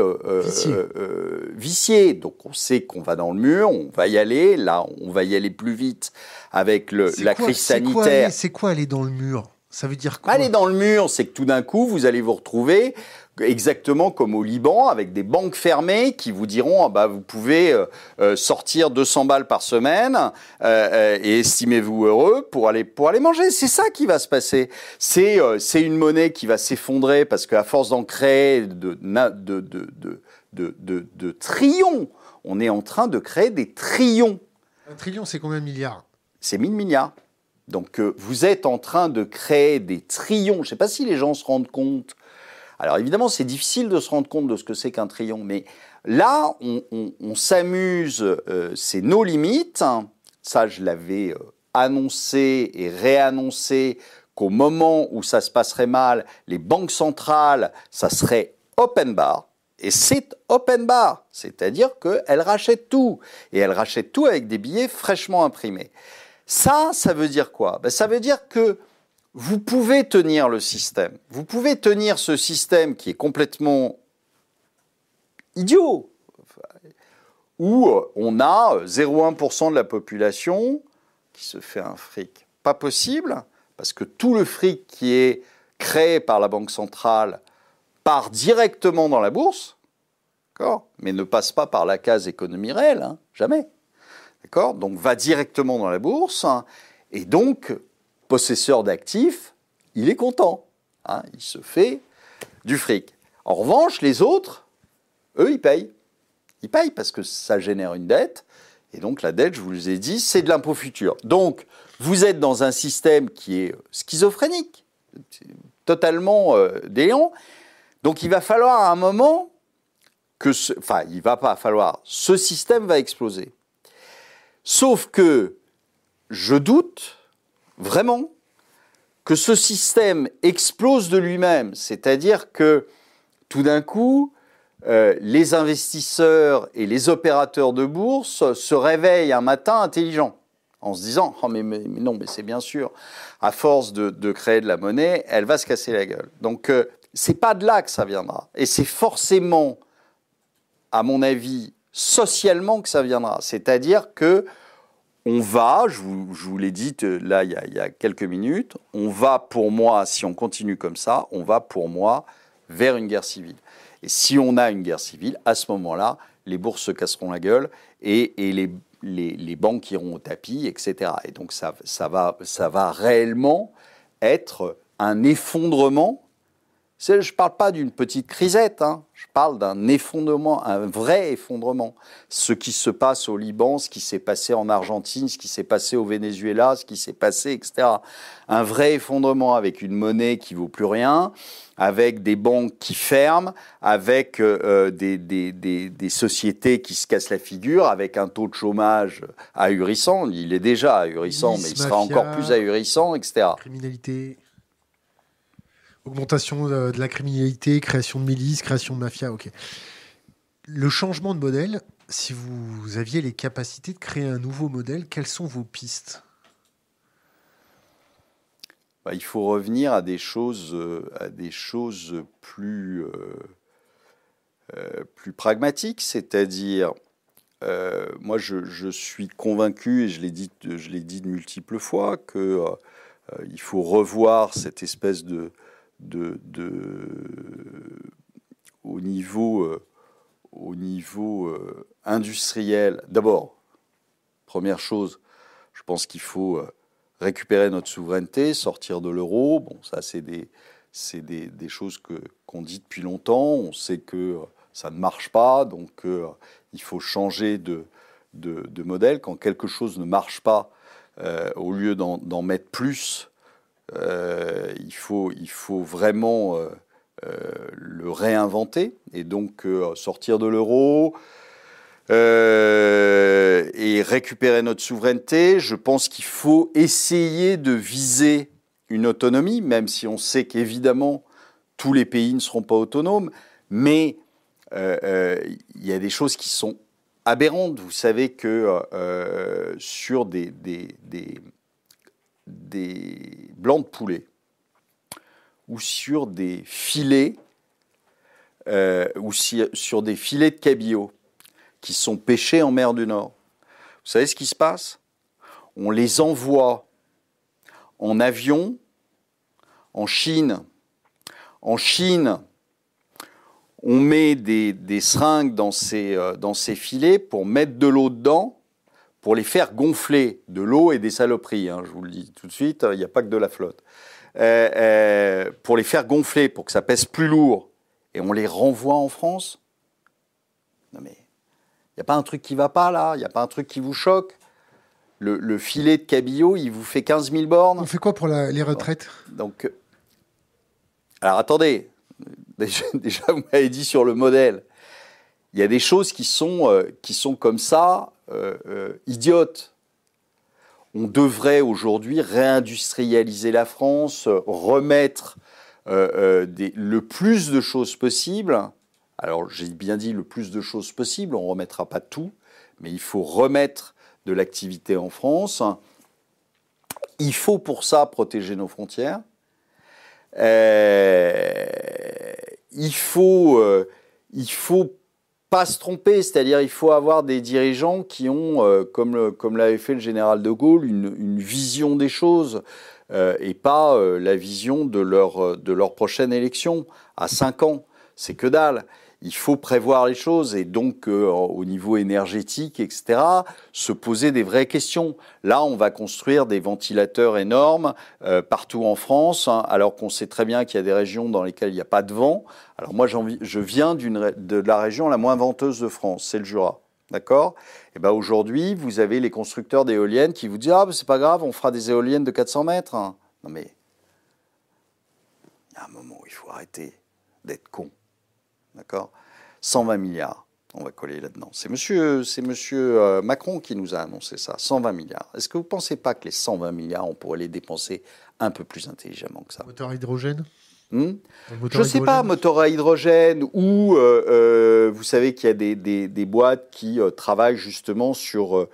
vicié. Donc on sait qu'on va dans le mur, on va y aller. Là, on va y aller plus vite avec le, la crise sanitaire. C'est quoi aller dans le mur? Ça veut dire quoi? Aller dans le mur, c'est que tout d'un coup, vous allez vous retrouver exactement comme au Liban, avec des banques fermées qui vous diront ah bah, vous pouvez euh, euh, sortir 200 balles par semaine euh, et estimez-vous heureux pour aller, pour aller manger. C'est ça qui va se passer. C'est c'est une monnaie qui va s'effondrer parce qu'à force d'en créer de, de, de, de, de, de, on est en train de créer des trillions. Un trillion, c'est combien de milliards? C'est 1000 milliards. Donc euh, vous êtes en train de créer des trillions. Je ne sais pas si les gens se rendent compte. Alors évidemment, c'est difficile de se rendre compte de ce que c'est qu'un trillion, mais là, on, s'amuse, euh, c'est nos limites. Ça, je l'avais euh, annoncé et réannoncé qu'au moment où ça se passerait mal, les banques centrales, ça serait open bar. Et c'est open bar, c'est-à-dire qu'elles rachètent tout. Et elles rachètent tout avec des billets fraîchement imprimés. Ça, ça veut dire quoi? Ben, Ça veut dire que vous pouvez tenir le système. Vous pouvez tenir ce système qui est complètement idiot, où on a 0,1% de la population qui se fait un fric. Pas possible, parce que tout le fric qui est créé par la Banque centrale part directement dans la bourse, mais ne passe pas par la case économie réelle, hein, jamais. D'accord Donc va directement dans la bourse, et donc, possesseur d'actifs, il est content. Hein, il se fait du fric. En revanche, les autres, eux, ils payent. Ils payent parce que ça génère une dette, et donc la dette, je vous ai dit, c'est de l'impôt futur. Donc, vous êtes dans un système qui est schizophrénique, totalement euh, déliant. Donc, il va falloir à un moment que, ce, enfin, il va pas falloir, ce système va exploser. Sauf que je doute vraiment que ce système explose de lui-même, c'est-à-dire que tout d'un coup, euh, les investisseurs et les opérateurs de bourse se réveillent un matin intelligents en se disant oh mais, non mais c'est bien sûr à force de, créer de la monnaie elle va se casser la gueule donc euh, c'est pas de là que ça viendra. Et c'est forcément à mon avis socialement que ça viendra. C'est-à-dire que on va, je vous, l'ai dit là il y, a, quelques minutes, on va pour moi, si on continue comme ça, on va pour moi vers une guerre civile. Et si on a une guerre civile, à ce moment-là, les bourses se casseront la gueule et, les, banques iront au tapis, etc. Et donc ça va réellement être un effondrement. Je ne parle pas d'une petite crisette, hein. je parle d'un effondrement, un vrai effondrement. Ce qui se passe au Liban, ce qui s'est passé en Argentine, ce qui s'est passé au Venezuela, ce qui s'est passé, etc. Un vrai effondrement avec une monnaie qui vaut plus rien, avec des banques qui ferment, avec euh, euh, des, des, des, sociétés qui se cassent la figure, avec un taux de chômage ahurissant. Il est déjà ahurissant, mais il sera encore plus ahurissant, etc. Criminalité, augmentation de la criminalité, création de milices, création de mafia, ok. Le changement de modèle, si vous aviez les capacités de créer un nouveau modèle, quelles sont vos pistes? Bah, il faut revenir à des choses, euh, à des choses plus, euh, euh, plus pragmatiques, c'est-à-dire, moi je, suis convaincu, et je l'ai dit, dit de multiples fois, que il faut revoir cette espèce de, au niveau, au niveau industriel. D'abord, première chose, je pense qu'il faut récupérer notre souveraineté, sortir de l'euro. Bon, ça, c'est des, des, des, choses que, qu'on dit depuis longtemps. On sait que euh, ça ne marche pas, donc euh, il faut changer de, de, modèle. Quand quelque chose ne marche pas, euh, au lieu d'en, mettre plus, il, faut, il faut vraiment le réinventer et donc sortir de l'euro, euh, et récupérer notre souveraineté. Je pense qu'il faut essayer de viser une autonomie, même si on sait qu'évidemment tous les pays ne seront pas autonomes, mais euh, euh, il y a des choses qui sont aberrantes. Vous savez que sur des, des, blancs de poulet ou sur des filets ou sur des filets de cabillaud, qui sont pêchés en mer du Nord. Vous savez ce qui se passe? On les envoie en avion en Chine. En Chine, on met des, seringues dans euh, dans ces filets pour mettre de l'eau dedans, pour les faire gonfler. De l'eau et des saloperies, hein, je vous le dis tout de suite, il n'y a pas que de la flotte. Euh, euh, pour les faire gonfler, pour que ça pèse plus lourd. Et on les renvoie en France? Non mais Il n'y a pas un truc qui va pas là? Il n'y a pas un truc qui vous choque? Le, filet de cabillaud, il vous fait 15 000 bornes? On fait quoi pour les retraites? Donc, euh, alors attendez, déjà, vous m'avez dit sur le modèle, il y a des choses qui sont, euh, qui sont comme ça, euh, idiotes. On devrait aujourd'hui réindustrialiser la France, remettre le plus de choses possibles. Alors j'ai bien dit le plus de choses possibles, on ne remettra pas tout, mais il faut remettre de l'activité en France. Il faut pour ça protéger nos frontières. Euh, il faut, euh, il faut pas se tromper, c'est-à-dire il faut avoir des dirigeants qui ont, euh, comme, l'avait fait le général de Gaulle, une, vision des choses et pas la vision de leur, de leur prochaine élection à 5 ans. C'est que dalle il faut prévoir les choses et donc euh, au niveau énergétique, etc., se poser des vraies questions. Là, on va construire des ventilateurs énormes euh, partout en France, hein, alors qu'on sait très bien qu'il y a des régions dans lesquelles il n'y a pas de vent. Alors moi, je viens de la région la moins venteuse de France, c'est le Jura. D'accord? Et eh ben aujourd'hui, vous avez les constructeurs d'éoliennes qui vous disent Ah, ben, c'est pas grave, on fera des éoliennes de 400 mètres. Non mais, il y a un moment où il faut arrêter d'être con. D'accord 120 milliards. On va coller là-dedans. C'est monsieur, c'est monsieur euh, Macron qui nous a annoncé ça, 120 milliards. Est-ce que vous ne pensez pas que les 120 milliards, on pourrait les dépenser un peu plus intelligemment que ça? Moteur à hydrogène? Hmm? Je ne sais pas, moteur à hydrogène, ou euh, euh, vous savez qu'il y a des, des, boîtes qui travaillent justement sur,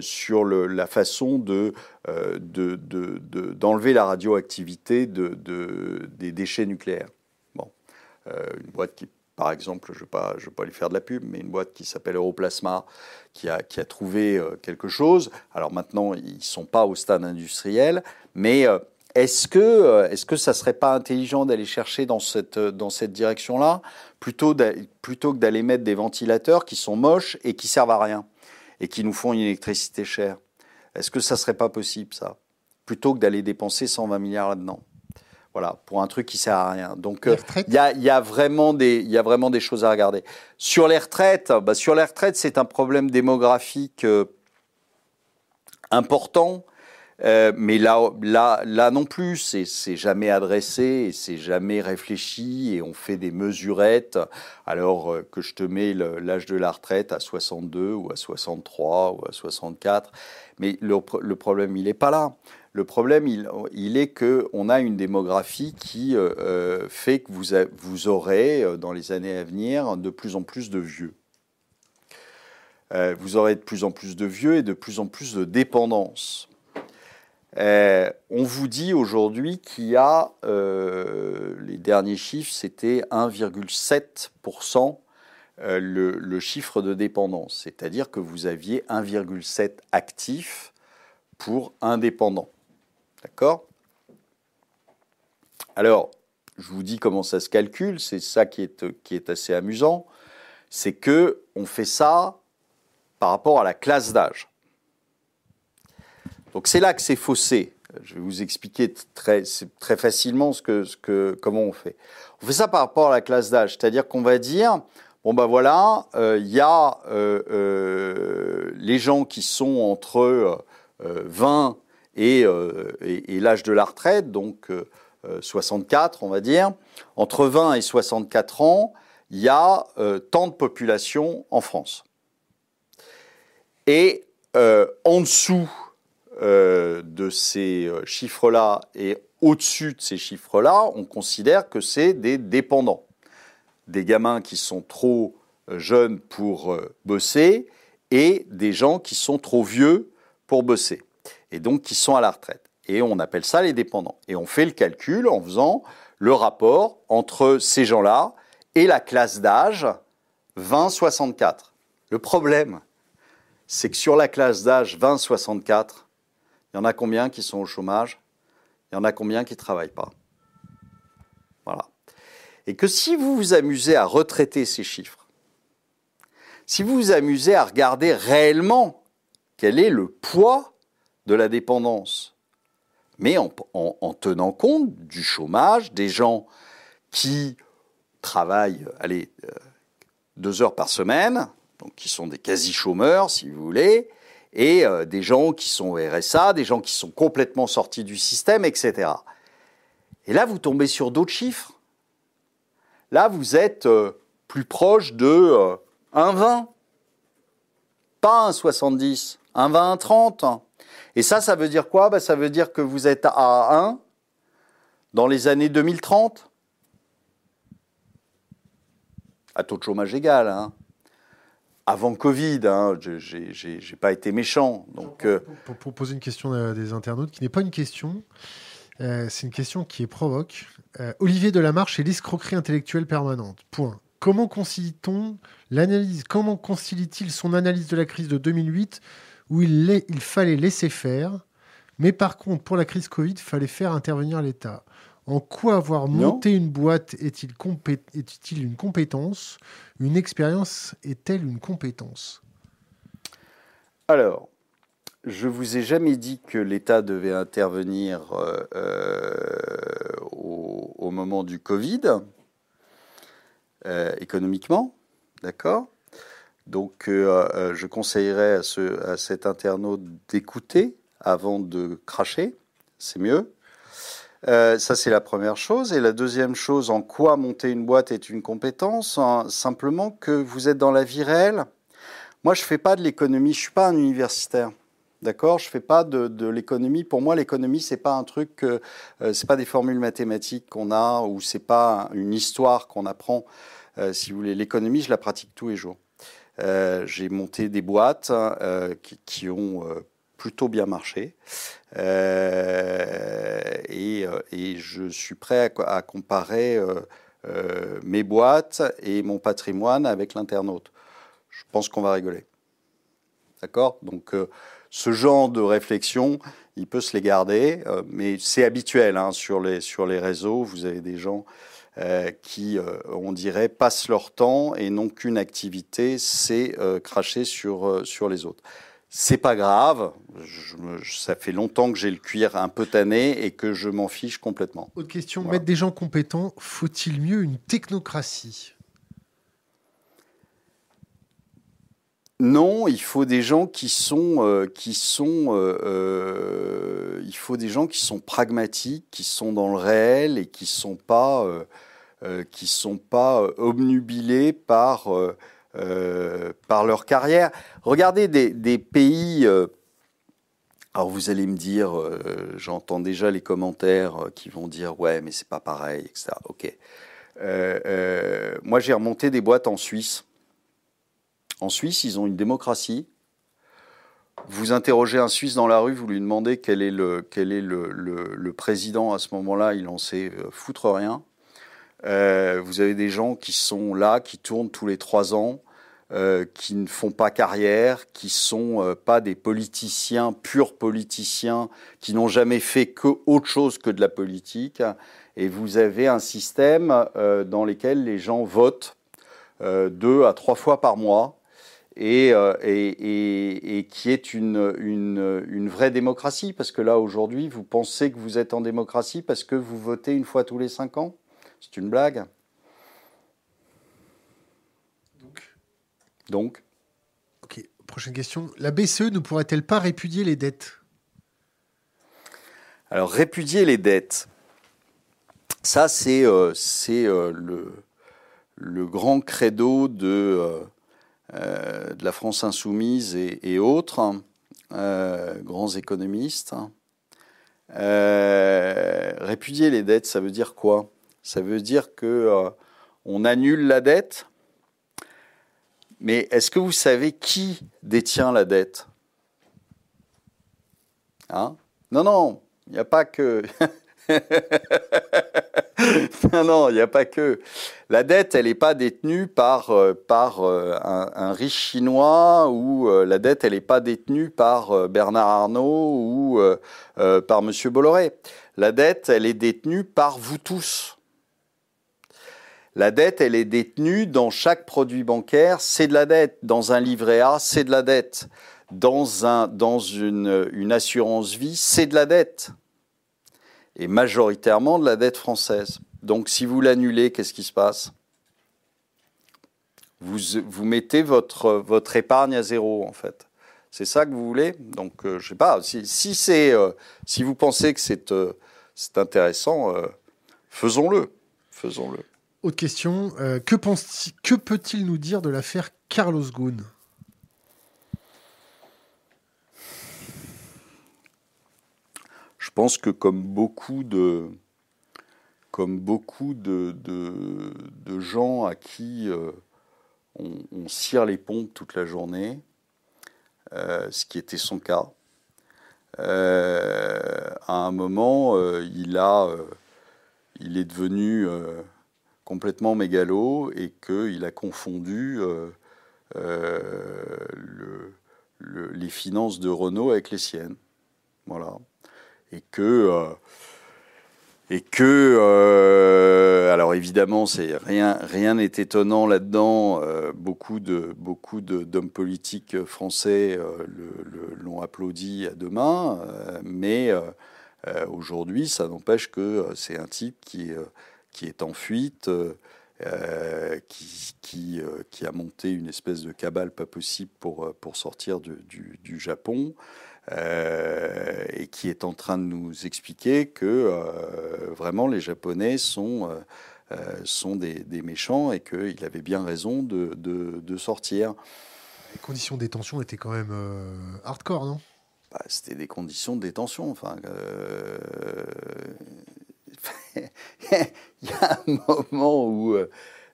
sur le, la façon de, de, d'enlever de, la radioactivité de, des déchets nucléaires. Bon, une boîte qui par exemple, je ne vais, pas lui faire de la pub, mais une boîte qui s'appelle Europlasma, qui a, trouvé euh, quelque chose. Alors maintenant, ils ne sont pas au stade industriel, mais euh, est-ce que, euh, est-ce que ça ne serait pas intelligent d'aller chercher dans cette, dans cette direction-là, plutôt, plutôt que d'aller mettre des ventilateurs qui sont moches et qui servent à rien, et qui nous font une électricité chère? Est-ce que ça ne serait pas possible, ça? Plutôt que d'aller dépenser 120 milliards là-dedans? Voilà, pour un truc qui sert à rien. Donc, euh, il y, a, y, a, vraiment des, il y a vraiment des choses à regarder. Sur les retraites, bah, sur les retraites, c'est un problème démographique euh, important. Euh, mais là, là, là non plus, c'est jamais adressé et c'est jamais réfléchi et on fait des mesurettes alors que je te mets l'âge de la retraite à 62 ou à 63 ou à 64. Mais le, le problème, il n'est pas là. Le problème, il, est qu'on a une démographie qui euh, euh, fait que vous, aurez, euh, dans les années à venir, de plus en plus de vieux. vous aurez de plus en plus de vieux et de plus en plus de dépendance. on vous dit aujourd'hui qu'il y a, les derniers chiffres, c'était 1,7% le, le, chiffre de dépendance, c'est-à-dire que vous aviez 1,7 actifs pour un dépendant. D'accord? Alors, je vous dis comment ça se calcule, c'est ça qui est, assez amusant, c'est que on fait ça par rapport à la classe d'âge. Donc c'est là que c'est faussé. Je vais vous expliquer très, très facilement ce que, ce que, comment on fait. On fait ça par rapport à la classe d'âge, c'est-à-dire qu'on va dire, bon ben voilà, euh, il y a euh, euh, les gens qui sont entre 20 euh, et, l'âge de la retraite, donc 64 euh, on va dire, entre 20 et 64 ans, il y a euh, tant de population en France. Et en dessous de ces chiffres-là et au-dessus de ces chiffres-là, on considère que c'est des dépendants. Des gamins qui sont trop jeunes pour bosser et des gens qui sont trop vieux pour bosser et donc qui sont à la retraite. Et on appelle ça les dépendants. Et on fait le calcul en faisant le rapport entre ces gens-là et la classe d'âge 20-64. Le problème, c'est que sur la classe d'âge 20-64, il y en a combien qui sont au chômage? Il y en a combien qui ne travaillent pas? Voilà. Et que si vous vous amusez à retraiter ces chiffres, si vous vous amusez à regarder réellement quel est le poids de la dépendance, mais en, tenant compte du chômage, des gens qui travaillent, allez, euh, deux heures par semaine, donc qui sont des quasi-chômeurs, si vous voulez, et euh, des gens qui sont au RSA, des gens qui sont complètement sortis du système, etc. Et là, vous tombez sur d'autres chiffres. Là, vous êtes euh, plus proche de 1,20, pas 1,70, 1,20, 1,30. Et ça, ça veut dire quoi? Ben, Ça veut dire que vous êtes à 1 dans les années 2030 à taux de chômage égal. Hein. Avant Covid, hein, je n'ai pas été méchant. Donc, euh, pour, poser une question des internautes, qui n'est pas une question, euh, c'est une question qui est provoque. Euh, Olivier Delamarche et l'escroquerie intellectuelle permanente. Point. Comment concilie-t-on l'analyse Comment concilie-t-il son analyse de la crise de 2008 où il, il fallait laisser faire, mais par contre pour la crise Covid, il fallait faire intervenir l'État. En quoi avoir monté une boîte est-il une compétence? Une expérience est-elle une compétence? Alors, je vous ai jamais dit que l'État devait intervenir euh, euh, au, moment du Covid, euh, économiquement, d'accord? Donc, je conseillerais à cet internaute d'écouter avant de cracher, c'est mieux. Euh, ça, c'est la première chose. Et la deuxième chose, en quoi monter une boîte est une compétence? Simplement que vous êtes dans la vie réelle. Moi, je ne fais pas de l'économie, je ne suis pas un universitaire. D'accord? Je ne fais pas de, l'économie. Pour moi, l'économie, ce n'est pas un truc, euh, c'est pas des formules mathématiques qu'on a ou c'est pas une histoire qu'on apprend. Euh, si vous voulez, l'économie, je la pratique tous les jours. J'ai monté des boîtes qui, qui, ont plutôt bien marché. Euh, euh, et, je suis prêt à, comparer euh, mes boîtes et mon patrimoine avec l'internaute. Je pense qu'on va rigoler. D'accord? Donc, ce genre de réflexion, il peut se les garder, mais c'est habituel hein, sur les réseaux. Vous avez des gens qui, on dirait, passent leur temps et n'ont qu'une activité, c'est cracher sur, sur les autres. C'est pas grave. ça fait longtemps que j'ai le cuir un peu tanné et que je m'en fiche complètement. Autre question mettre des gens compétents, faut-il mieux une technocratie? Non, il faut des gens qui sont, euh, qui sont, euh, euh, il faut des gens qui sont pragmatiques, qui sont dans le réel et qui sont pas, qui sont pas obnubilés par par leur carrière. Regardez des, pays. Euh, alors vous allez me dire, j'entends déjà les commentaires qui vont dire ouais mais c'est pas pareil, etc. Ok. moi j'ai remonté des boîtes en Suisse. En Suisse ils ont une démocratie. Vous interrogez un Suisse dans la rue, vous lui demandez quel est le, président à ce moment-là, il en sait foutre rien. Euh, vous avez des gens qui sont là, qui tournent tous les trois ans, euh, qui ne font pas carrière, qui sont euh, pas des politiciens, purs politiciens, qui n'ont jamais fait que autre chose que de la politique. Et vous avez un système dans lequel les gens votent deux à trois fois par mois. Et, et, et, qui est une, une, une, vraie démocratie, parce que là, aujourd'hui, vous pensez que vous êtes en démocratie parce que vous votez une fois tous les cinq ans? C'est une blague. Donc Donc Ok, prochaine question. La BCE ne pourrait-elle pas répudier les dettes? Alors, répudier les dettes, ça, c'est euh, euh, le, le, grand credo de, euh, de la France insoumise et, autres, grands économistes. répudier les dettes, ça veut dire quoi? Ça veut dire que euh, on annule la dette. Mais est-ce que vous savez qui détient la dette? Hein? Non, non, il n'y a pas que. non, non, il n'y a pas que. La dette, elle n'est pas détenue par, euh, par euh, un, riche chinois ou la dette, elle n'est pas détenue par Bernard Arnault ou par M. Bolloré. La dette, elle est détenue par vous tous. La dette, elle est détenue dans chaque produit bancaire, c'est de la dette. Dans un livret A, c'est de la dette. Dans, un, dans une, une assurance vie, c'est de la dette. Et majoritairement de la dette française. Donc si vous l'annulez, qu'est-ce qui se passe? Vous, mettez votre, épargne à zéro, en fait. C'est ça que vous voulez? Donc, je je sais pas, si, si, vous pensez que c'est c'est intéressant, faisons-le. Faisons-le. Autre question, que, que peut-il nous dire de l'affaire Carlos Ghosn Je pense que comme beaucoup de, comme beaucoup de, de, gens à qui euh, on, cire les pompes toute la journée, euh, ce qui était son cas, euh, à un moment, il, a, il est devenu complètement mégalo et qu'il a confondu le, les finances de Renault avec les siennes. Voilà et que euh, et que euh, alors évidemment c'est rien rien n'est étonnant là-dedans euh, beaucoup de beaucoup d'hommes politiques français l'ont applaudi à deux mains mais aujourd'hui ça n'empêche que c'est un type qui qui est en fuite qui, qui, qui, a monté une espèce de cabale pas possible pour, pour sortir du, du Japon. Euh, et qui est en train de nous expliquer que euh, vraiment les Japonais sont, euh, sont des, méchants et qu'il avait bien raison de, de, sortir. Les conditions de détention étaient quand même hardcore, non? Bah, C'était des conditions de détention. Enfin, il y a un moment où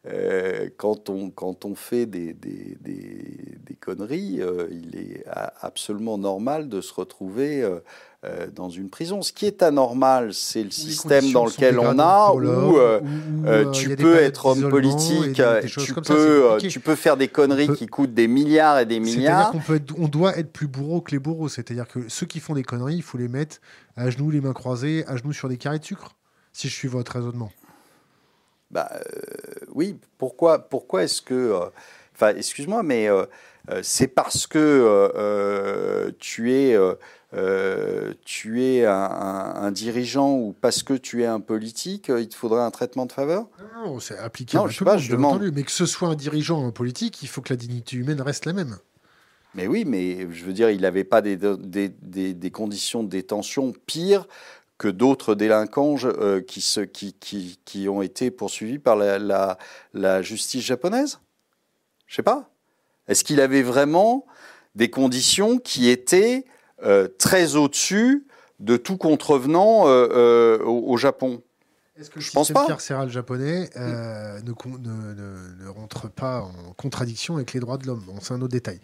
euh, quand, on, quand on fait des, des, des, conneries, euh, il est absolument normal de se retrouver euh, dans une prison. Ce qui est anormal, c'est le système dans lequel on a, où, tu peux être homme politique, tu, peux, tu peux faire des conneries qui coûtent des milliards et des milliards. On, peut on doit être plus bourreau que les bourreaux. C'est-à-dire que ceux qui font des conneries, il faut les mettre à genoux, les mains croisées, à genoux sur des carrés de sucre, si je suis votre raisonnement. Bah euh, oui, pourquoi, pourquoi est-ce que... Euh, enfin, excuse-moi, mais euh, c'est parce que tu es... tu es un, dirigeant ou parce que tu es un politique, il te faudrait un traitement de faveur? Non, c'est appliqué à je tout pas, je demande. mais que ce soit un dirigeant ou un politique, il faut que la dignité humaine reste la même. Mais oui, mais je veux dire, il n'avait pas des, des, des, des, conditions de détention pires que d'autres délinquants euh, qui, se, qui, qui, qui, ont été poursuivis par la, la, la justice japonaise? Je sais pas. Est-ce qu'il avait vraiment des conditions qui étaient euh, très au-dessus de tout contrevenant euh, au, Japon? Est-ce que le système carcéral japonais ne, ne, ne, rentre pas en contradiction avec les droits de l'homme? C'est un autre détail.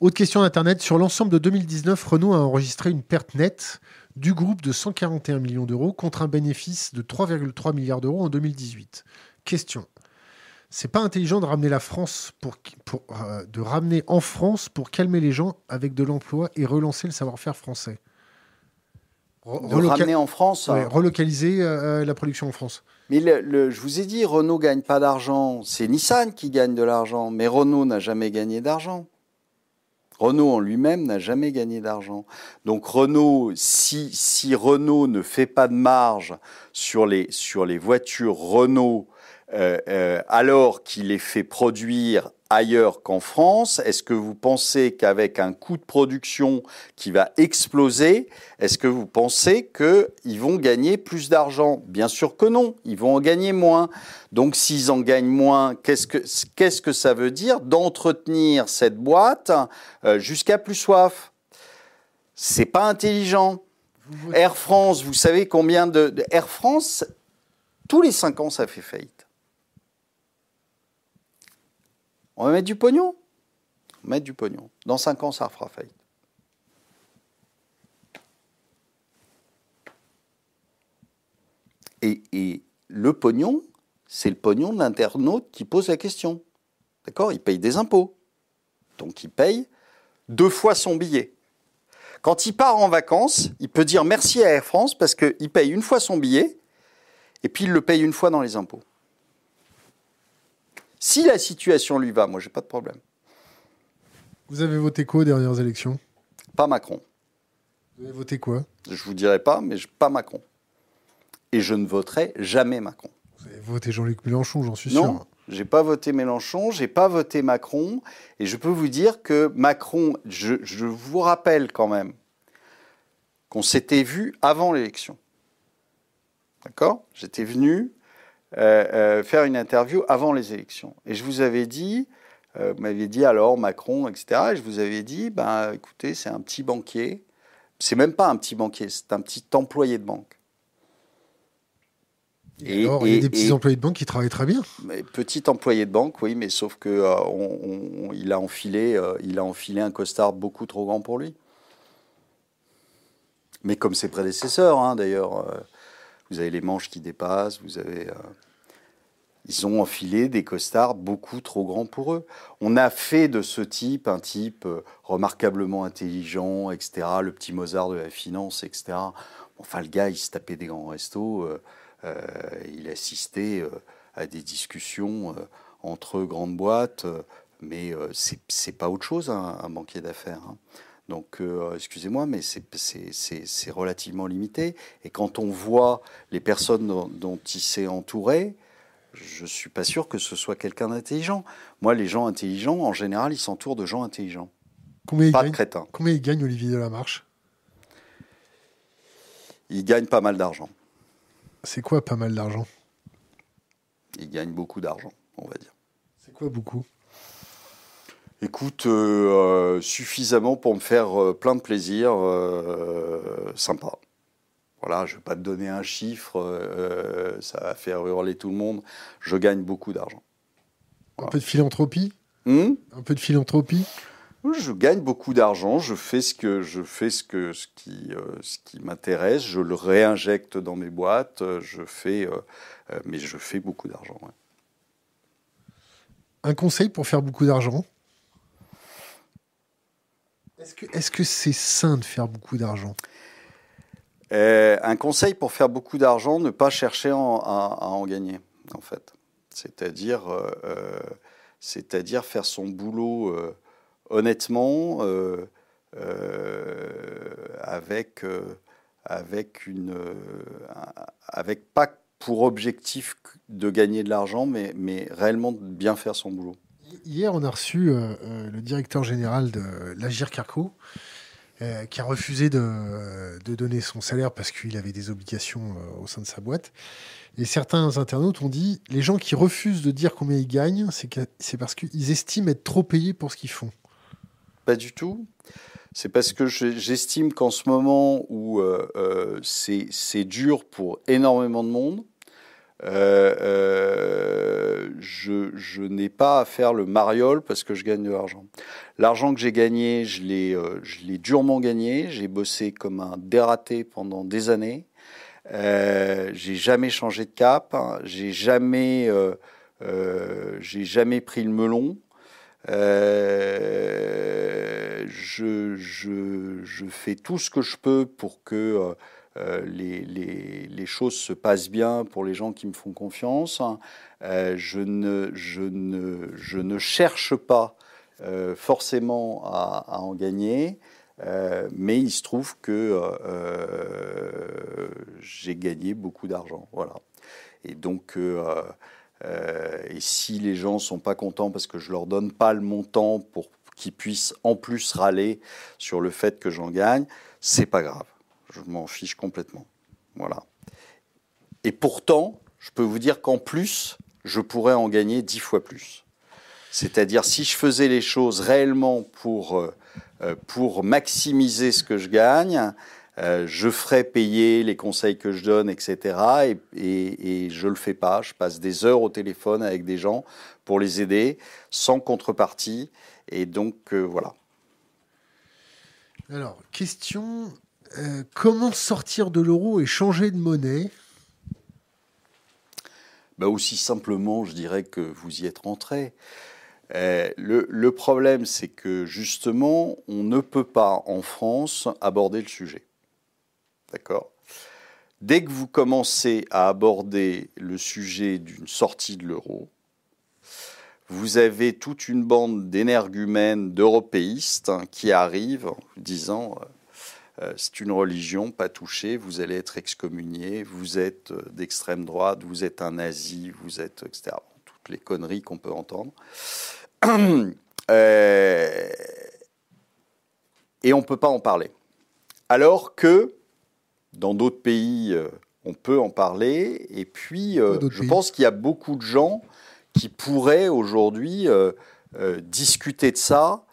Autre question d'Internet. Sur l'ensemble de 2019, Renault a enregistré une perte nette du groupe de 141 millions d'euros contre un bénéfice de 3,3 milliards d'euros en 2018. Question. C'est pas intelligent de ramener la France pour, euh, de ramener en France pour calmer les gens avec de l'emploi et relancer le savoir-faire français? de ramener en France. relocaliser euh, la production en France. Mais je vous ai dit, Renault gagne pas d'argent. C'est Nissan qui gagne de l'argent, mais Renault n'a jamais gagné d'argent. Renault en lui-même n'a jamais gagné d'argent. Donc Renault, si, si, Renault ne fait pas de marge sur les, sur les voitures Renault, euh, euh, alors qu'il les fait produire ailleurs qu'en France? Est-ce que vous pensez qu'avec un coût de production qui va exploser, est-ce que vous pensez qu'ils vont gagner plus d'argent? Bien sûr que non, ils vont en gagner moins. Donc s'ils en gagnent moins, qu'est-ce que, qu'est-ce que ça veut dire d'entretenir cette boîte euh, jusqu'à plus soif? C'est pas intelligent. Air France, vous savez combien de Air France, tous les cinq ans, ça fait faillite. On va mettre du pognon On va mettre du pognon. Dans 5 ans, ça fera faillite. Et, le pognon, c'est le pognon de l'internaute qui pose la question. D'accord? Il paye des impôts. Donc il paye deux fois son billet. Quand il part en vacances, il peut dire merci à Air France parce qu'il paye une fois son billet et puis il le paye une fois dans les impôts. Si la situation lui va, moi, j'ai pas de problème. Vous avez voté quoi aux dernières élections? Pas Macron. Vous avez voté quoi? Je vous dirai pas, mais pas Macron. Et je ne voterai jamais Macron. Vous avez voté Jean-Luc Mélenchon, j'en suis sûr. J'ai pas voté Mélenchon, j'ai pas voté Macron, et je peux vous dire que Macron, je, je vous rappelle quand même qu'on s'était vu avant l'élection. D'accord? J'étais venu euh, euh, faire une interview avant les élections, et je vous avais dit, euh, vous m'aviez dit alors Macron, etc. Et je vous avais dit, ben écoutez, c'est un petit banquier. C'est même pas un petit banquier, c'est un petit employé de banque. Et, alors, il y a des petits employés de banque qui travaillent très bien. Mais petit employé de banque, oui, mais sauf que euh, on, on, il a enfilé, euh, il a enfilé un costard beaucoup trop grand pour lui. Mais comme ses prédécesseurs, hein, d'ailleurs, vous avez les manches qui dépassent, vous avez, ils ont enfilé des costards beaucoup trop grands pour eux. On a fait de ce type un type remarquablement intelligent, etc. Le petit Mozart de la finance, etc. Enfin, le gars, il se tapait des grands restos. Euh, il assistait euh, à des discussions euh, entre grandes boîtes, mais c'est pas autre chose hein, un, banquier d'affaires. Hein. Donc, excusez-moi, mais c'est relativement limité. Et quand on voit les personnes dont, il s'est entouré, je ne suis pas sûr que ce soit quelqu'un d'intelligent. Moi, les gens intelligents, en général, ils s'entourent de gens intelligents. Combien pas de crétins. Combien il gagne, Olivier Delamarche? Il gagne pas mal d'argent. C'est quoi pas mal d'argent? Il gagne beaucoup d'argent, on va dire. C'est quoi beaucoup? Écoute, euh, euh, suffisamment pour me faire euh, plein de plaisir, sympa. Voilà, je ne vais pas te donner un chiffre, ça va faire hurler tout le monde. Je gagne beaucoup d'argent. Un peu de philanthropie hmm? Un peu de philanthropie? Je gagne beaucoup d'argent, je fais ce que je fais ce que ce qui euh, ce qui m'intéresse, je le réinjecte dans mes boîtes, euh, je fais euh, mais je fais beaucoup d'argent. Un conseil pour faire beaucoup d'argent? Est-ce que c'est sain de faire beaucoup d'argent? Un conseil pour faire beaucoup d'argent, ne pas chercher à, en gagner en fait. C'est-à-dire c'est-à-dire faire son boulot honnêtement, euh, euh, avec, euh, avec, une, avec pas pour objectif de gagner de l'argent, mais, mais réellement bien faire son boulot. Hier, on a reçu le directeur général de l'Agir Carco, qui a refusé de, donner son salaire parce qu'il avait des obligations au sein de sa boîte. Et certains internautes ont dit les gens qui refusent de dire combien ils gagnent, c'est parce qu'ils estiment être trop payés pour ce qu'ils font. Pas du tout. C'est parce que j'estime qu'en ce moment où euh, euh, c'est dur pour énormément de monde, euh, je, n'ai pas à faire le mariole parce que je gagne de l'argent. L'argent que j'ai gagné, je l'ai durement gagné. J'ai bossé comme un dératé pendant des années. j'ai jamais changé de cap. Hein. J'ai jamais, j'ai jamais pris le melon. Euh, je, fais tout ce que je peux pour que euh, euh, les, choses se passent bien pour les gens qui me font confiance. je, ne, je, ne, ne cherche pas forcément à, à, en gagner. mais il se trouve que j'ai gagné beaucoup d'argent. Voilà. Et donc, euh, et si les gens sont pas contents parce que je leur donne pas le montant pour qu'ils puissent en plus râler sur le fait que j'en gagne, c'est pas grave. Je m'en fiche complètement. Voilà. Et pourtant, je peux vous dire qu'en plus, je pourrais en gagner dix fois plus. C'est-à-dire, si je faisais les choses réellement pour, euh, euh, pour maximiser ce que je gagne, euh, je ferai payer les conseils que je donne, etc. Et, je le fais pas. Je passe des heures au téléphone avec des gens pour les aider, sans contrepartie. Et donc, voilà. Alors, question euh, comment sortir de l'euro et changer de monnaie? Bah Aussi simplement, je dirais que vous y êtes rentré. le, le, problème, c'est que justement, on ne peut pas en France aborder le sujet. D'accord? Dès que vous commencez à aborder le sujet d'une sortie de l'euro, vous avez toute une bande d'énergumènes, d'européistes hein, qui arrivent en disant euh, euh, c'est une religion, pas touchée, vous allez être excommunié, vous êtes euh, d'extrême droite, vous êtes un nazi, vous êtes, etc. toutes les conneries qu'on peut entendre. Euh, et on ne peut pas en parler. Alors que dans d'autres pays, euh, on peut en parler. Et puis, euh, je pense qu'il y a beaucoup de gens qui pourraient aujourd'hui discuter de ça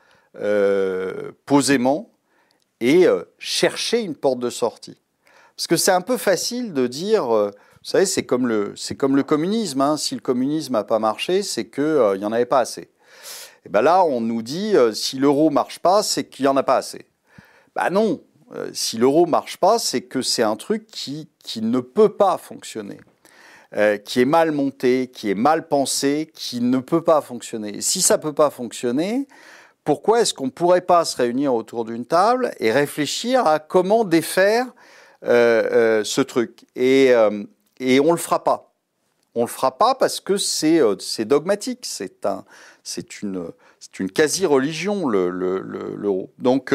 posément et chercher une porte de sortie. Parce que c'est un peu facile de dire, vous savez, c'est comme le, c'est comme le communisme. Hein. Si le communisme n'a pas marché, c'est qu'il n'y en avait pas assez. Et ben là, on nous dit, si l'euro marche pas, c'est qu'il n'y en a pas assez. Bah non, euh, si l'euro marche pas, c'est que c'est un truc qui, qui ne peut pas fonctionner, euh, qui est mal monté, qui est mal pensé, qui ne peut pas fonctionner. Et si ça peut pas fonctionner, pourquoi est-ce qu'on ne pourrait pas se réunir autour d'une table et réfléchir à comment défaire euh, ce truc et, et on le fera pas. On le fera pas parce que c'est dogmatique, c'est un, une, une quasi-religion l'euro. Le, Donc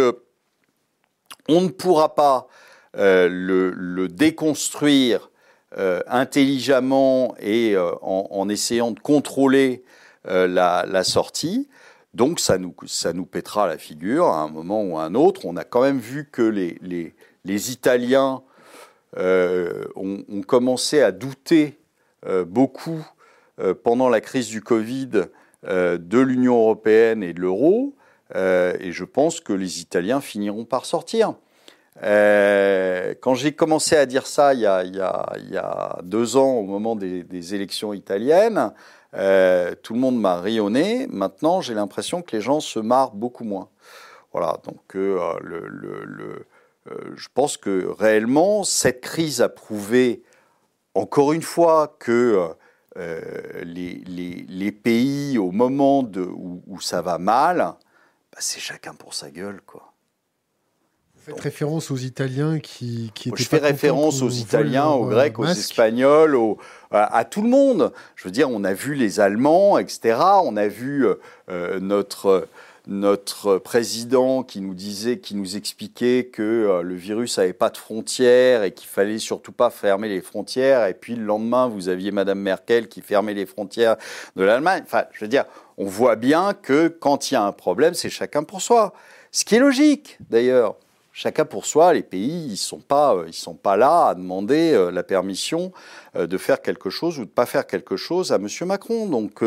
on ne pourra pas euh, le, déconstruire euh, intelligemment et euh, en, essayant de contrôler la, sortie. Donc ça nous, ça nous pètera la figure à un moment ou à un autre. On a quand même vu que les, les, Italiens ont, ont, commencé à douter beaucoup pendant la crise du Covid de l'Union européenne et de l'euro. Euh, et je pense que les Italiens finiront par sortir. Euh, quand j'ai commencé à dire ça il y, a, il, y a, il y a, deux ans, au moment des, des élections italiennes, euh, tout le monde m'a rionné. Maintenant, j'ai l'impression que les gens se marrent beaucoup moins. Voilà, donc euh, euh, je pense que réellement, cette crise a prouvé, encore une fois, que les, pays, au moment où ça va mal, bah, c'est chacun pour sa gueule, quoi. Faites référence aux Italiens qui, qui étaient Je fais référence aux Italiens, aux Grecs, aux Espagnols, à, tout le monde. Je veux dire, on a vu les Allemands, etc. On a vu euh, euh, notre notre président qui nous disait, qui nous expliquait que euh, le virus n'avait pas de frontières et qu'il fallait surtout pas fermer les frontières. Et puis le lendemain, vous aviez Madame Merkel qui fermait les frontières de l'Allemagne. Enfin, je veux dire, on voit bien que quand il y a un problème, c'est chacun pour soi. Ce qui est logique, d'ailleurs chacun pour soi. Les pays, ils sont pas, euh, ils sont pas là à demander euh, la permission euh, de faire quelque chose ou de pas faire quelque chose à Monsieur Macron. Donc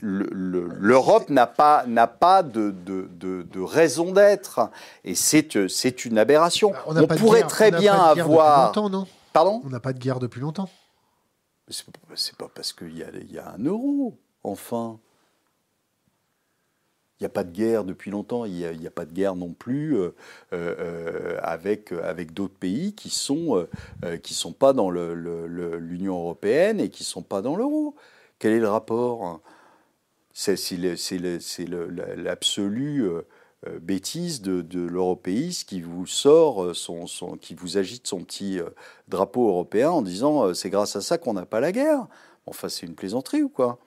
l'Europe n'a pas pas de, de, de, raison d'être et c'est une aberration. On, on pourrait très bien avoir. Longtemps, non? Pardon? On n'a pas de guerre depuis longtemps. C'est pas parce qu'il y a un euro, enfin. Il n'y a pas de guerre depuis longtemps, il n'y a, pas de guerre non plus euh, euh, avec, avec d'autres pays qui ne sont, euh, sont pas dans l'Union européenne et qui ne sont pas dans l'euro. Quel est le rapport C'est l'absolue bêtise de, de l'européisme qui vous sort, son, qui vous agite son petit drapeau européen en disant c'est grâce à ça qu'on n'a pas la guerre. Enfin, c'est une plaisanterie ou quoi?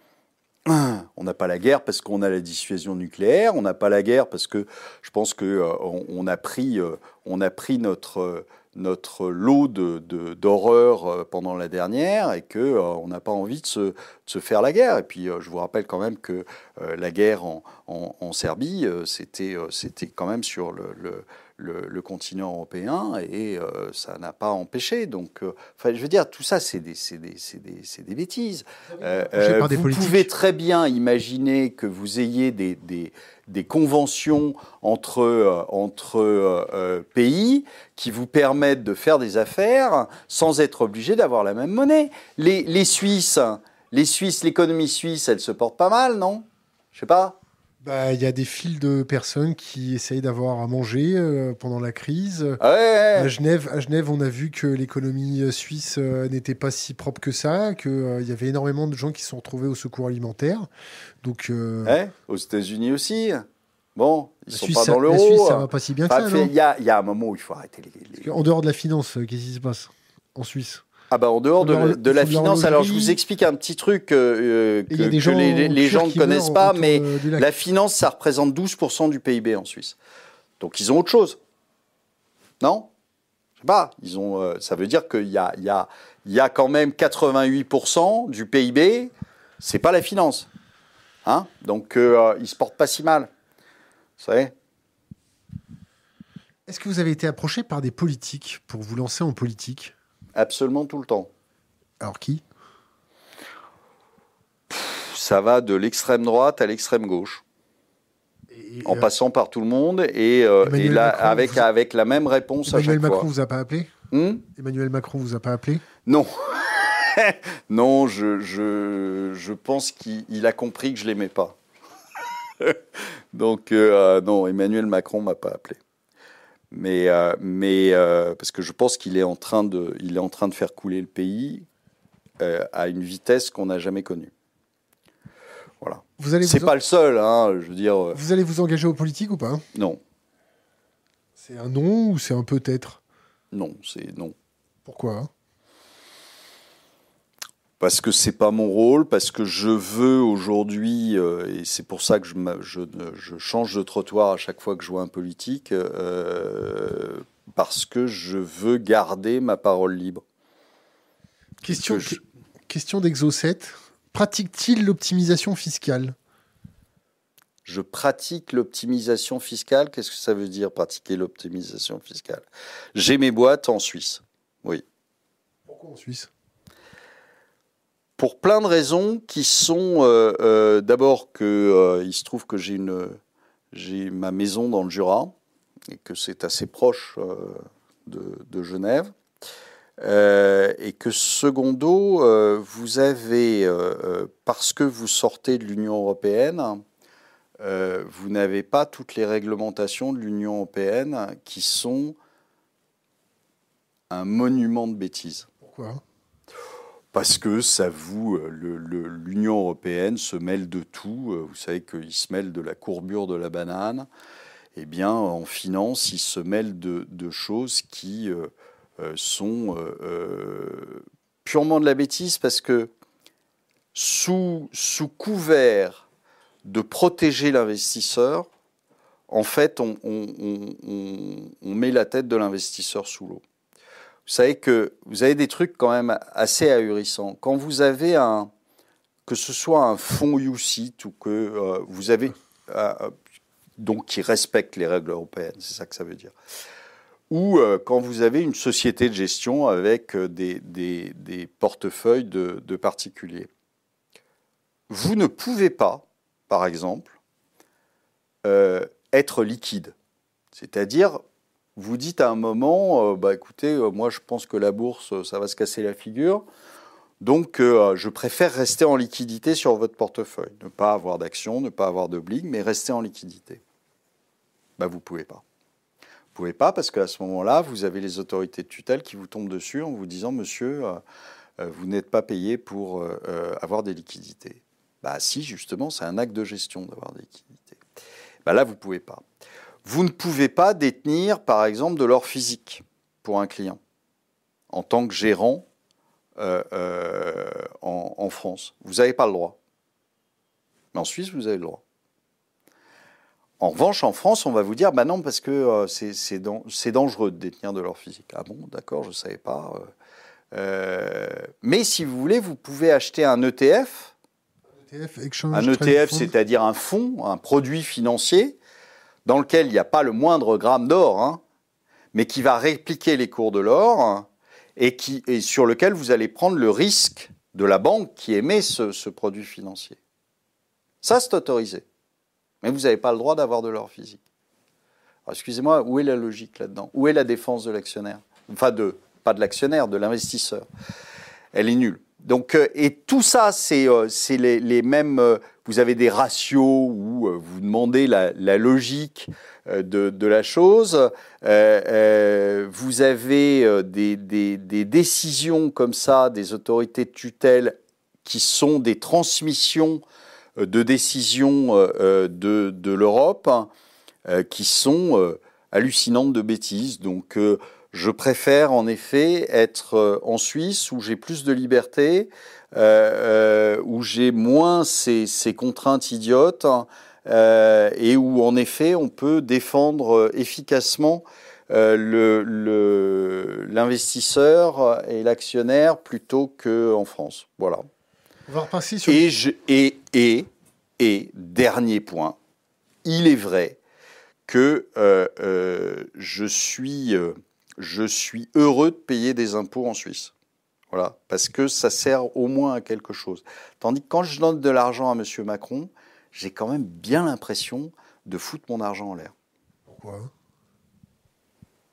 On n'a pas la guerre parce qu'on a la dissuasion nucléaire, on n'a pas la guerre parce que je pense qu'on euh, a pris, euh, a pris notre, notre lot d'horreur de, pendant la dernière et qu'on euh, n'a pas envie de se, se, faire la guerre. Et puis je vous rappelle quand même que la guerre en, en, Serbie, c'était quand même sur le le, continent européen et euh, ça n'a pas empêché. Donc, euh, enfin, je veux dire, tout ça, c'est des, des, des, des, bêtises. Euh, vous pouvez très bien imaginer que vous ayez des, des conventions entre, entre pays qui vous permettent de faire des affaires sans être obligé d'avoir la même monnaie. Les, les Suisses, les Suisses, l'économie suisse, elle se porte pas mal, non? Je sais pas. Bah, il y a des files de personnes qui essayent d'avoir à manger euh, pendant la crise. Ah à, Genève, à Genève, on a vu que l'économie euh, suisse euh, n'était pas si propre que ça, qu'il y avait énormément de gens qui se sont retrouvés au secours alimentaire. Donc, aux États-Unis aussi. Bon, ils ne sont pas dans l'euro. La Suisse, ça va pas si bien que ça. Il y, y, a un moment où il faut arrêter les. En dehors de la finance, qu'est-ce qui se passe en Suisse? Ah bah en dehors de, la finance, alors je vous explique un petit truc euh, que, les, gens ne connaissent pas, mais la finance, ça représente 12% du PIB en Suisse. Donc ils ont autre chose. Non? Sais pas, ils ont, ça veut dire qu'il y a, y, a, y a quand même 88% du PIB, c'est pas la finance. Hein? Donc, ils ne se portent pas si mal. Vous savez? Est-ce que vous avez été approché par des politiques pour vous lancer en politique? Absolument tout le temps. Alors qui? Ça va de l'extrême droite à l'extrême gauche. Et, en euh, passant par tout le monde et, euh, là, avec, avec la même réponse Emmanuel à chaque Macron fois. vous a pas appelé? Hmm? Emmanuel Macron vous a pas appelé? Non. non, je, je, je pense qu'il a compris que je l'aimais pas. Donc, euh, non, Emmanuel Macron m'a pas appelé. Mais, mais parce que je pense qu'il est, en train de, il est en train de faire couler le pays euh, à une vitesse qu'on n'a jamais connue. Voilà. Vous allez C'est pas le seul, hein, je veux dire. Euh, vous allez vous engager aux politiques ou pas? Non. C'est un non ou c'est un peut-être? Non, c'est non. Pourquoi parce que c'est pas mon rôle, parce que je veux aujourd'hui, euh, et c'est pour ça que je, je, je, change de trottoir à chaque fois que je vois un politique, parce que je veux garder ma parole libre. Question, Question d'Exo7. Pratique-t-il l'optimisation fiscale? Je pratique l'optimisation fiscale. Qu'est-ce que ça veut dire pratiquer l'optimisation fiscale? J'ai mes boîtes en Suisse. Oui. Pourquoi en Suisse? Pour plein de raisons qui sont euh, euh, d'abord que euh, il se trouve que j'ai ma maison dans le Jura et que c'est assez proche de, de Genève. Et que secondo, vous avez, parce que vous sortez de l'Union européenne, vous n'avez pas toutes les réglementations de l'Union européenne qui sont un monument de bêtises. Pourquoi? Parce que ça vous, l'Union européenne se mêle de tout. Vous savez qu'il se mêle de la courbure de la banane. Eh bien, en finance, il se mêle de, choses qui euh, sont euh, euh, purement de la bêtise parce que sous couvert de protéger l'investisseur, en fait, on, met la tête de l'investisseur sous l'eau. Vous savez que vous avez des trucs quand même assez ahurissants. Quand vous avez un, que ce soit un fonds UCIT ou que vous avez, donc qui respecte les règles européennes, c'est ça que ça veut dire ou euh, quand vous avez une société de gestion avec euh, des, des, portefeuilles de, de, particuliers. Vous ne pouvez pas, par exemple, euh, être liquide. C'est-à-dire, vous dites à un moment, bah, écoutez, moi je pense que la bourse, ça va se casser la figure, donc je préfère rester en liquidité sur votre portefeuille. Ne pas avoir d'actions, ne pas avoir d'obligue, mais rester en liquidité. Bah, vous ne pouvez pas pouvez pas parce qu'à ce moment-là, vous avez les autorités de tutelle qui vous tombent dessus en vous disant Monsieur, euh, euh, vous n'êtes pas payé pour euh, avoir des liquidités. Bah si, justement, c'est un acte de gestion d'avoir des liquidités. Bah là, vous pouvez pas. Vous ne pouvez pas détenir, par exemple, de l'or physique pour un client en tant que gérant en, en France. Vous n'avez pas le droit. Mais en Suisse, vous avez le droit. En revanche, en France, on va vous dire, bah non, parce que euh, c'est dangereux de détenir de l'or physique. Ah bon, d'accord, je ne savais pas. Euh, euh, mais si vous voulez, vous pouvez acheter un ETF. un ETF, c'est-à-dire un fonds, un produit financier, dans lequel il n'y a pas le moindre gramme d'or, hein, mais qui va répliquer les cours de l'or et, qui, et sur lequel vous allez prendre le risque de la banque qui émet ce, ce produit financier. Ça, c'est autorisé. Mais vous n'avez pas le droit d'avoir de l'or physique. Excusez-moi, où est la logique là-dedans? Où est la défense de l'actionnaire? Enfin, de, pas de l'actionnaire, de l'investisseur. Elle est nulle. Donc, euh, et tout ça, c'est euh, les, mêmes. Euh, vous avez des ratios où vous demandez la, logique de, la chose. vous avez des, décisions comme ça des autorités de tutelle qui sont des transmissions euh, de décisions euh, euh, de, de l'Europe qui sont hallucinantes de bêtises. Donc je préfère en effet être en Suisse où j'ai plus de liberté, où j'ai moins ces, ces, contraintes idiotes et où en effet on peut défendre efficacement l'investisseur et l'actionnaire plutôt qu'en France. Voilà. Sur... Et, et, et, et, dernier point, il est vrai que je, suis, je suis heureux de payer des impôts en Suisse. Voilà, parce que ça sert au moins à quelque chose. Tandis que quand je donne de l'argent à M. Macron, j'ai quand même bien l'impression de foutre mon argent en l'air. Pourquoi?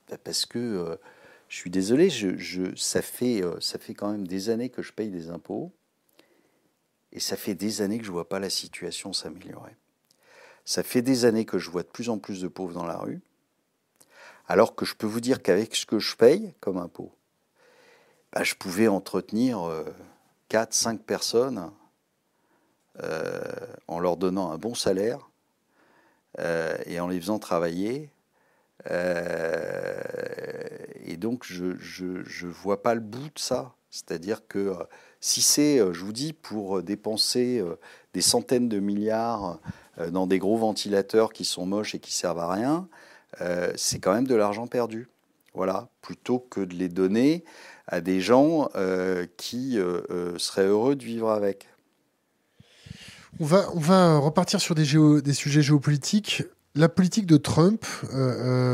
Bah, Parce que euh, je suis désolé, je, ça, fait, euh, ça fait quand même des années que je paye des impôts. Et ça fait des années que je ne vois pas la situation s'améliorer. Ça fait des années que je vois de plus en plus de pauvres dans la rue. Alors que je peux vous dire qu'avec ce que je paye comme impôt, bah, je pouvais entretenir 4, euh, 5 personnes euh, en leur donnant un bon salaire euh, et en les faisant travailler. et donc, je ne vois pas le bout de ça. C'est-à-dire que si c'est, je vous dis, pour dépenser des centaines de milliards dans des gros ventilateurs qui sont moches et qui servent à rien, c'est quand même de l'argent perdu. Voilà, plutôt que de les donner à des gens euh, qui euh, euh, seraient heureux de vivre avec. On va, on va repartir sur des, des sujets géopolitiques. La politique de Trump,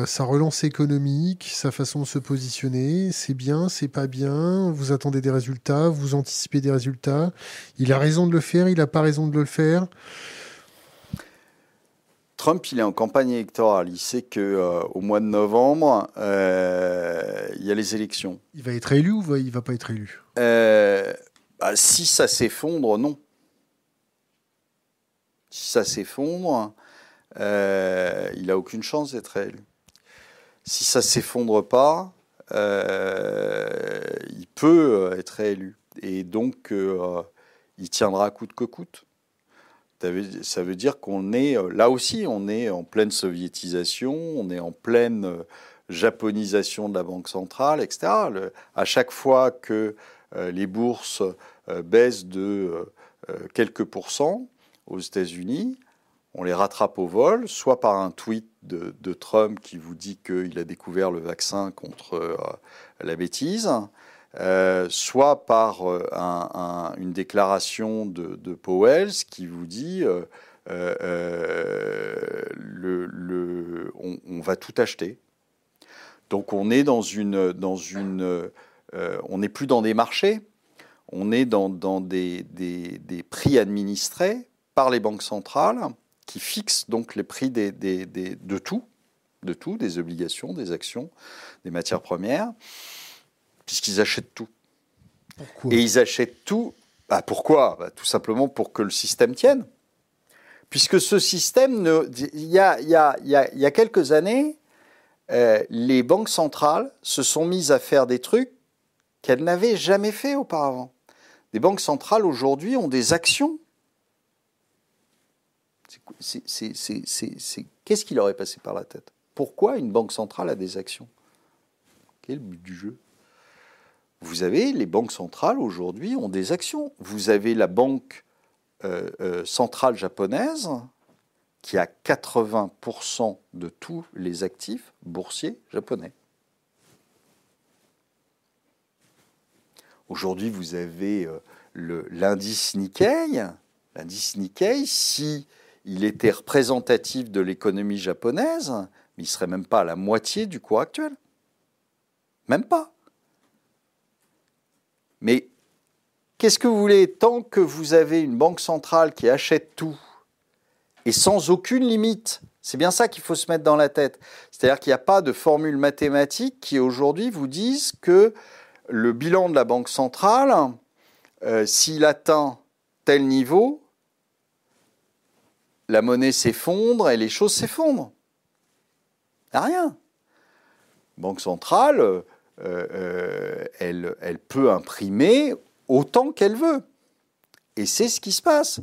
sa relance économique, sa façon de se positionner, c'est bien, c'est pas bien? Vous attendez des résultats, vous anticipez des résultats? Il a raison de le faire, il n'a pas raison de le faire? Trump, il est en campagne électorale. Il sait que euh, au mois de novembre, euh, il y a les élections. Il va être élu ou il va pas être élu? Euh, bah, Si ça s'effondre, non. Si ça s'effondre, il a aucune chance d'être élu. Si ça s'effondre pas, il peut être élu. Et donc, il tiendra coûte que coûte. Ça veut, dire qu'on est, euh, là aussi, on est en pleine soviétisation, on est en pleine euh, japonisation de la Banque centrale, etc. à chaque fois que euh, les bourses baissent de quelques pourcents aux États-Unis, on les rattrape au vol, soit par un tweet de Trump qui vous dit qu'il a découvert le vaccin contre la bêtise, euh, soit par euh, une déclaration de, Powell qui vous dit euh, on, va tout acheter. Donc on est dans une, dans une on n'est plus dans des marchés, on est dans, des, prix administrés par les banques centrales qui fixent donc les prix de tout, de tout, des obligations, des actions, des matières premières puisqu'ils achètent tout. Et ils achètent tout. Bah pourquoi? Bah, Tout simplement pour que le système tienne. Puisque ce système, il, y a, y y quelques années, euh, les banques centrales se sont mises à faire des trucs qu'elles n'avaient jamais fait auparavant. Les banques centrales aujourd'hui ont des actions. Qu'est-ce qui leur est passé par la tête? Pourquoi une banque centrale a des actions? Quel est le but du jeu? Vous avez les banques centrales aujourd'hui ont des actions. Vous avez la banque euh, euh, centrale japonaise qui a 80% de tous les actifs boursiers japonais. Aujourd'hui, vous avez euh, l'indice Nikkei. L'indice Nikkei, si il était représentatif de l'économie japonaise, il ne serait même pas à la moitié du cours actuel. Même pas. Mais qu'est-ce que vous voulez Tant que vous avez une banque centrale qui achète tout et sans aucune limite, c'est bien ça qu'il faut se mettre dans la tête. C'est-à-dire qu'il n'y a pas de formule mathématique qui aujourd'hui vous disent que le bilan de la banque centrale, euh, s'il atteint tel niveau, la monnaie s'effondre et les choses s'effondrent. Rien. Banque centrale, euh, euh, elle, elle peut imprimer autant qu'elle veut. Et c'est ce qui se passe.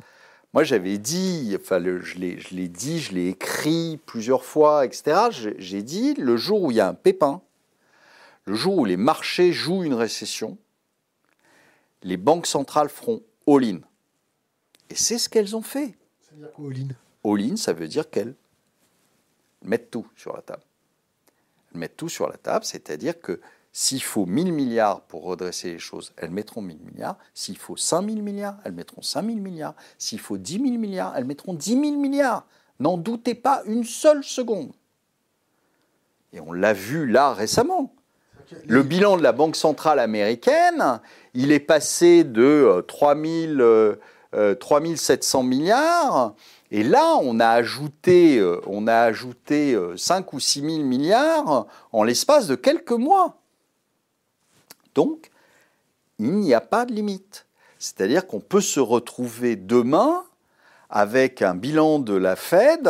Moi, j'avais dit, enfin, je l'ai dit, je l'ai écrit plusieurs fois, etc. J'ai dit, le jour où il y a un pépin, le jour où les marchés jouent une récession, les banques centrales feront all-in. Et c'est ce qu'elles ont fait. Ça veut dire quoi, all-in? All-in, ça veut dire qu'elles mettent tout sur la table Elles mettent tout sur la table, c'est-à-dire que s'il faut 1000 milliards pour redresser les choses, elles mettront 1000 milliards. S'il faut 5000 milliards, elles mettront 5000 milliards. S'il faut 10 000 milliards, elles mettront 10 000 milliards. N'en doutez pas une seule seconde. Et on l'a vu là récemment. Le bilan de la Banque centrale américaine, il est passé de 3000, euh, 3700 euh, milliards. Et là, on a ajouté, euh, on a ajouté 5 ou 6 000 milliards en l'espace de quelques mois. Donc, il n'y a pas de limite. C'est-à-dire qu'on peut se retrouver demain avec un bilan de la Fed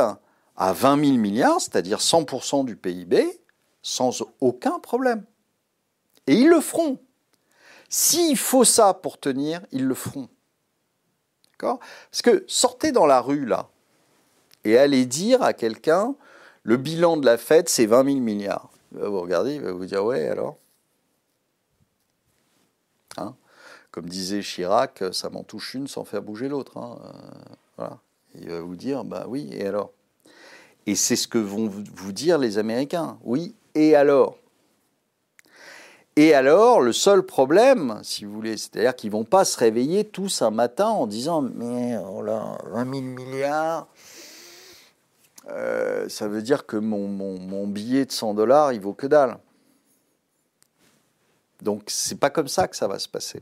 à 20 000 milliards, c'est-à-dire 100% du PIB, sans aucun problème. Et ils le feront. S'il faut ça pour tenir, ils le feront. D'accord? Parce que sortez dans la rue, là, et allez dire à quelqu'un, le bilan de la Fed, c'est 20 000 milliards. Vous regardez, il va vous dire, ouais, alors? Hein. Comme disait Chirac, ça m'en touche une sans faire bouger l'autre. Hein. Euh, il va vous dire, bah oui, et alors? Et c'est ce que vont vous dire les Américains. Oui, et alors? Et alors, le seul problème, si vous voulez, c'est-à-dire qu'ils ne vont pas se réveiller tous un matin en disant Mais oh là, 20 000 milliards, euh, ça veut dire que mon, mon, mon, billet de 100 dollars, il vaut que dalle. Donc c'est pas comme ça que ça va se passer.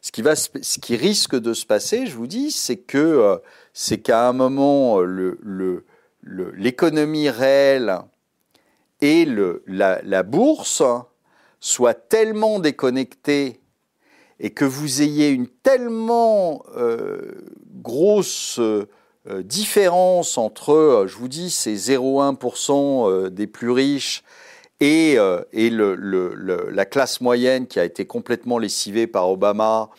Ce qui, va, ce qui risque de se passer, je vous dis, c'est que euh, c'est qu'à un moment le, l'économie réelle et la, bourse soient tellement déconnectées et que vous ayez une tellement euh, grosse euh, différence entre, je vous dis, ces 0,1% des plus riches et, euh, la classe moyenne qui a été complètement lessivée par Obama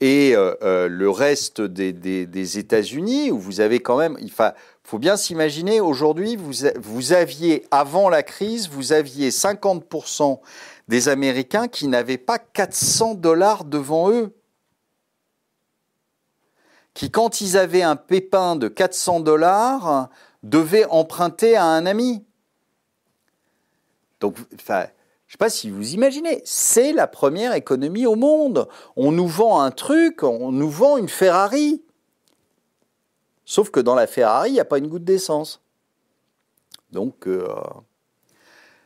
et euh, euh, le reste des États-Unis, où vous avez quand même, il faut bien s'imaginer, aujourd'hui, vous, vous aviez, avant la crise, vous aviez 50% des Américains qui n'avaient pas 400 dollars devant eux. Qui, quand ils avaient un pépin de 400 dollars, devaient emprunter à un ami. Donc, je ne sais pas si vous imaginez, c'est la première économie au monde. On nous vend un truc, on nous vend une Ferrari. Sauf que dans la Ferrari, il n'y a pas une goutte d'essence. Donc, euh,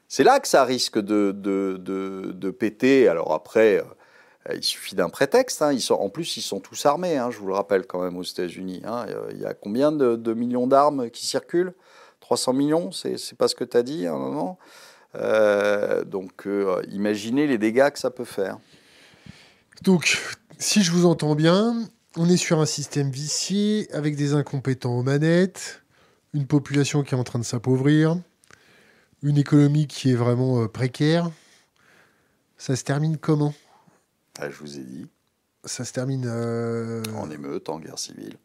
c'est là que ça risque de, péter. Alors après, euh, il suffit d'un prétexte. Hein. En plus, ils sont tous armés, hein, je vous le rappelle quand même aux États-Unis. Hein. Il y a combien de, millions d'armes qui circulent? 300 millions, c'est pas ce que tu as dit à un moment? Donc, euh, imaginez les dégâts que ça peut faire. Donc, si je vous entends bien, on est sur un système vicié avec des incompétents aux manettes, une population qui est en train de s'appauvrir, une économie qui est vraiment euh, précaire. Ça se termine comment? Ah, Je vous ai dit. Ça se termine. En émeute, en guerre civile.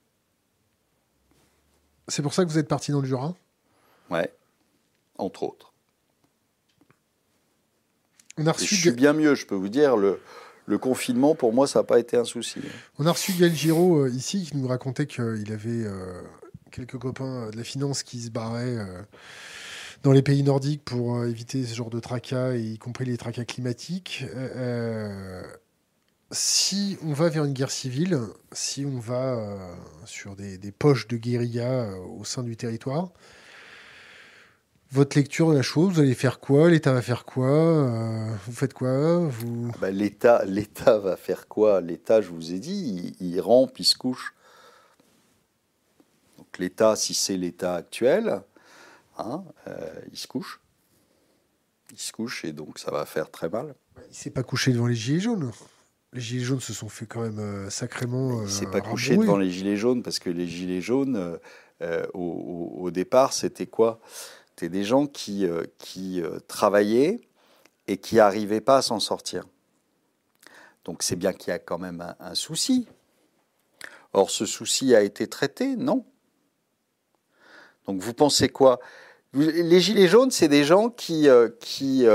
C'est pour ça que vous êtes parti dans le Jura? Ouais, entre autres je suis bien mieux, je peux vous dire. Le, le confinement, pour moi, ça n'a pas été un souci. On a reçu Gaël Giraud euh, ici qui nous racontait qu'il avait euh, quelques copains de la finance qui se barraient euh, dans les pays nordiques pour éviter ce genre de tracas, y compris les tracas climatiques. si on va vers une guerre civile, si on va sur des, des, poches de guérilla au sein du territoire, votre lecture de la chose, vous allez faire quoi L'État va faire quoi euh, Vous faites quoi vous... Ah bah, L'État, L'État va faire quoi? L'État, je vous ai dit, il, il rampe, il se couche. Donc l'État, si c'est l'État actuel, hein, euh, il se couche. Il se couche et donc ça va faire très mal. Il s'est pas couché devant les Gilets jaunes les Gilets jaunes se sont fait quand même euh, sacrément. il s'est pas couché devant les Gilets jaunes parce que les Gilets jaunes, au, au, départ, c'était quoi? C'était des gens qui, euh, qui euh, travaillaient et qui n'arrivaient pas à s'en sortir. Donc c'est bien qu'il y a quand même un, souci. Or, ce souci a été traité Non. Donc vous pensez quoi? Les Gilets jaunes, c'est des gens qui, euh, qui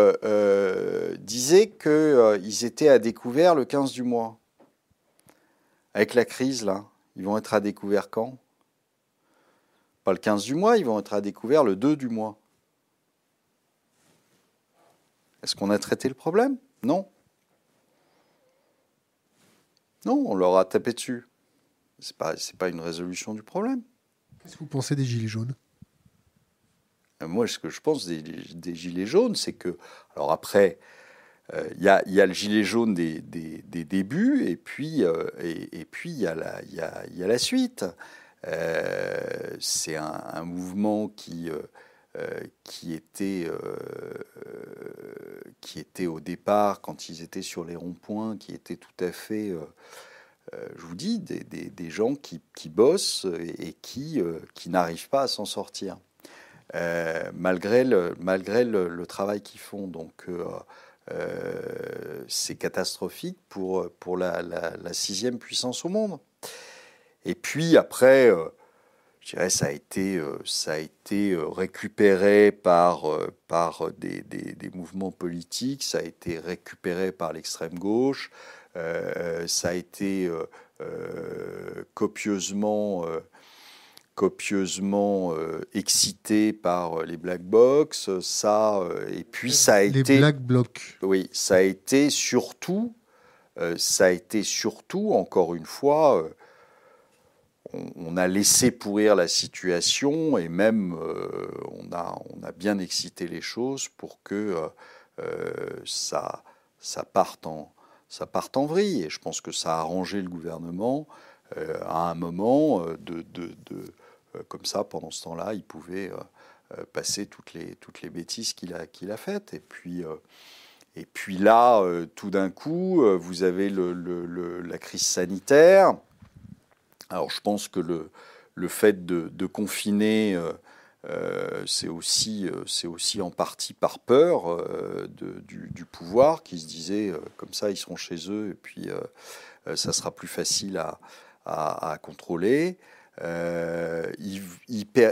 disaient qu'ils étaient à découvert le 15 du mois. Avec la crise, là, ils vont être à découvert quand? Pas le 15 du mois, ils vont être à découvert le 2 du mois. Est-ce qu'on a traité le problème? Non. Non, on leur a tapé dessus. Ce n'est pas, pas une résolution du problème. Qu'est-ce que vous pensez des Gilets jaunes? Euh, Moi, ce que je pense des, Gilets jaunes, c'est que. Alors après, euh, il y, a, y, a, le gilet jaune des, des, des débuts, et puis euh, et, puis il y, a la, y, a, y a la suite. C'est un, mouvement qui qui était qui était au départ quand ils étaient sur les ronds-points, qui était tout à fait je vous dis, des, gens qui, qui, bossent et, qui, qui n'arrivent pas à s'en sortir, malgré, le, malgré le, travail qu'ils font. Donc, euh, c'est catastrophique pour, pour la, sixième puissance au monde. Et puis après, euh, je dirais, ça a été, euh, ça a été récupéré par, par des, des, mouvements politiques, ça a été récupéré par l'extrême gauche, ça a été copieusement copieusement euh, excité par euh, les black box, ça euh, et puis ça a les été black blocs. Oui, ça a été surtout ça a été surtout encore une fois on, a laissé pourrir la situation et même on a on a bien excité les choses pour que ça ça parte en ça parte en vrille et je pense que ça a arrangé le gouvernement à un moment de, de, de euh, comme ça, pendant ce temps-là, il pouvait euh, euh, passer toutes les, toutes les bêtises qu'il a, a faites. Et puis, et puis là, tout d'un coup, vous avez la crise sanitaire. Alors je pense que le, le fait de, confiner, c'est aussi, c'est aussi en partie par peur du, pouvoir qui se disait, comme ça, ils seront chez eux et puis ça sera plus facile à, à, contrôler. Euh,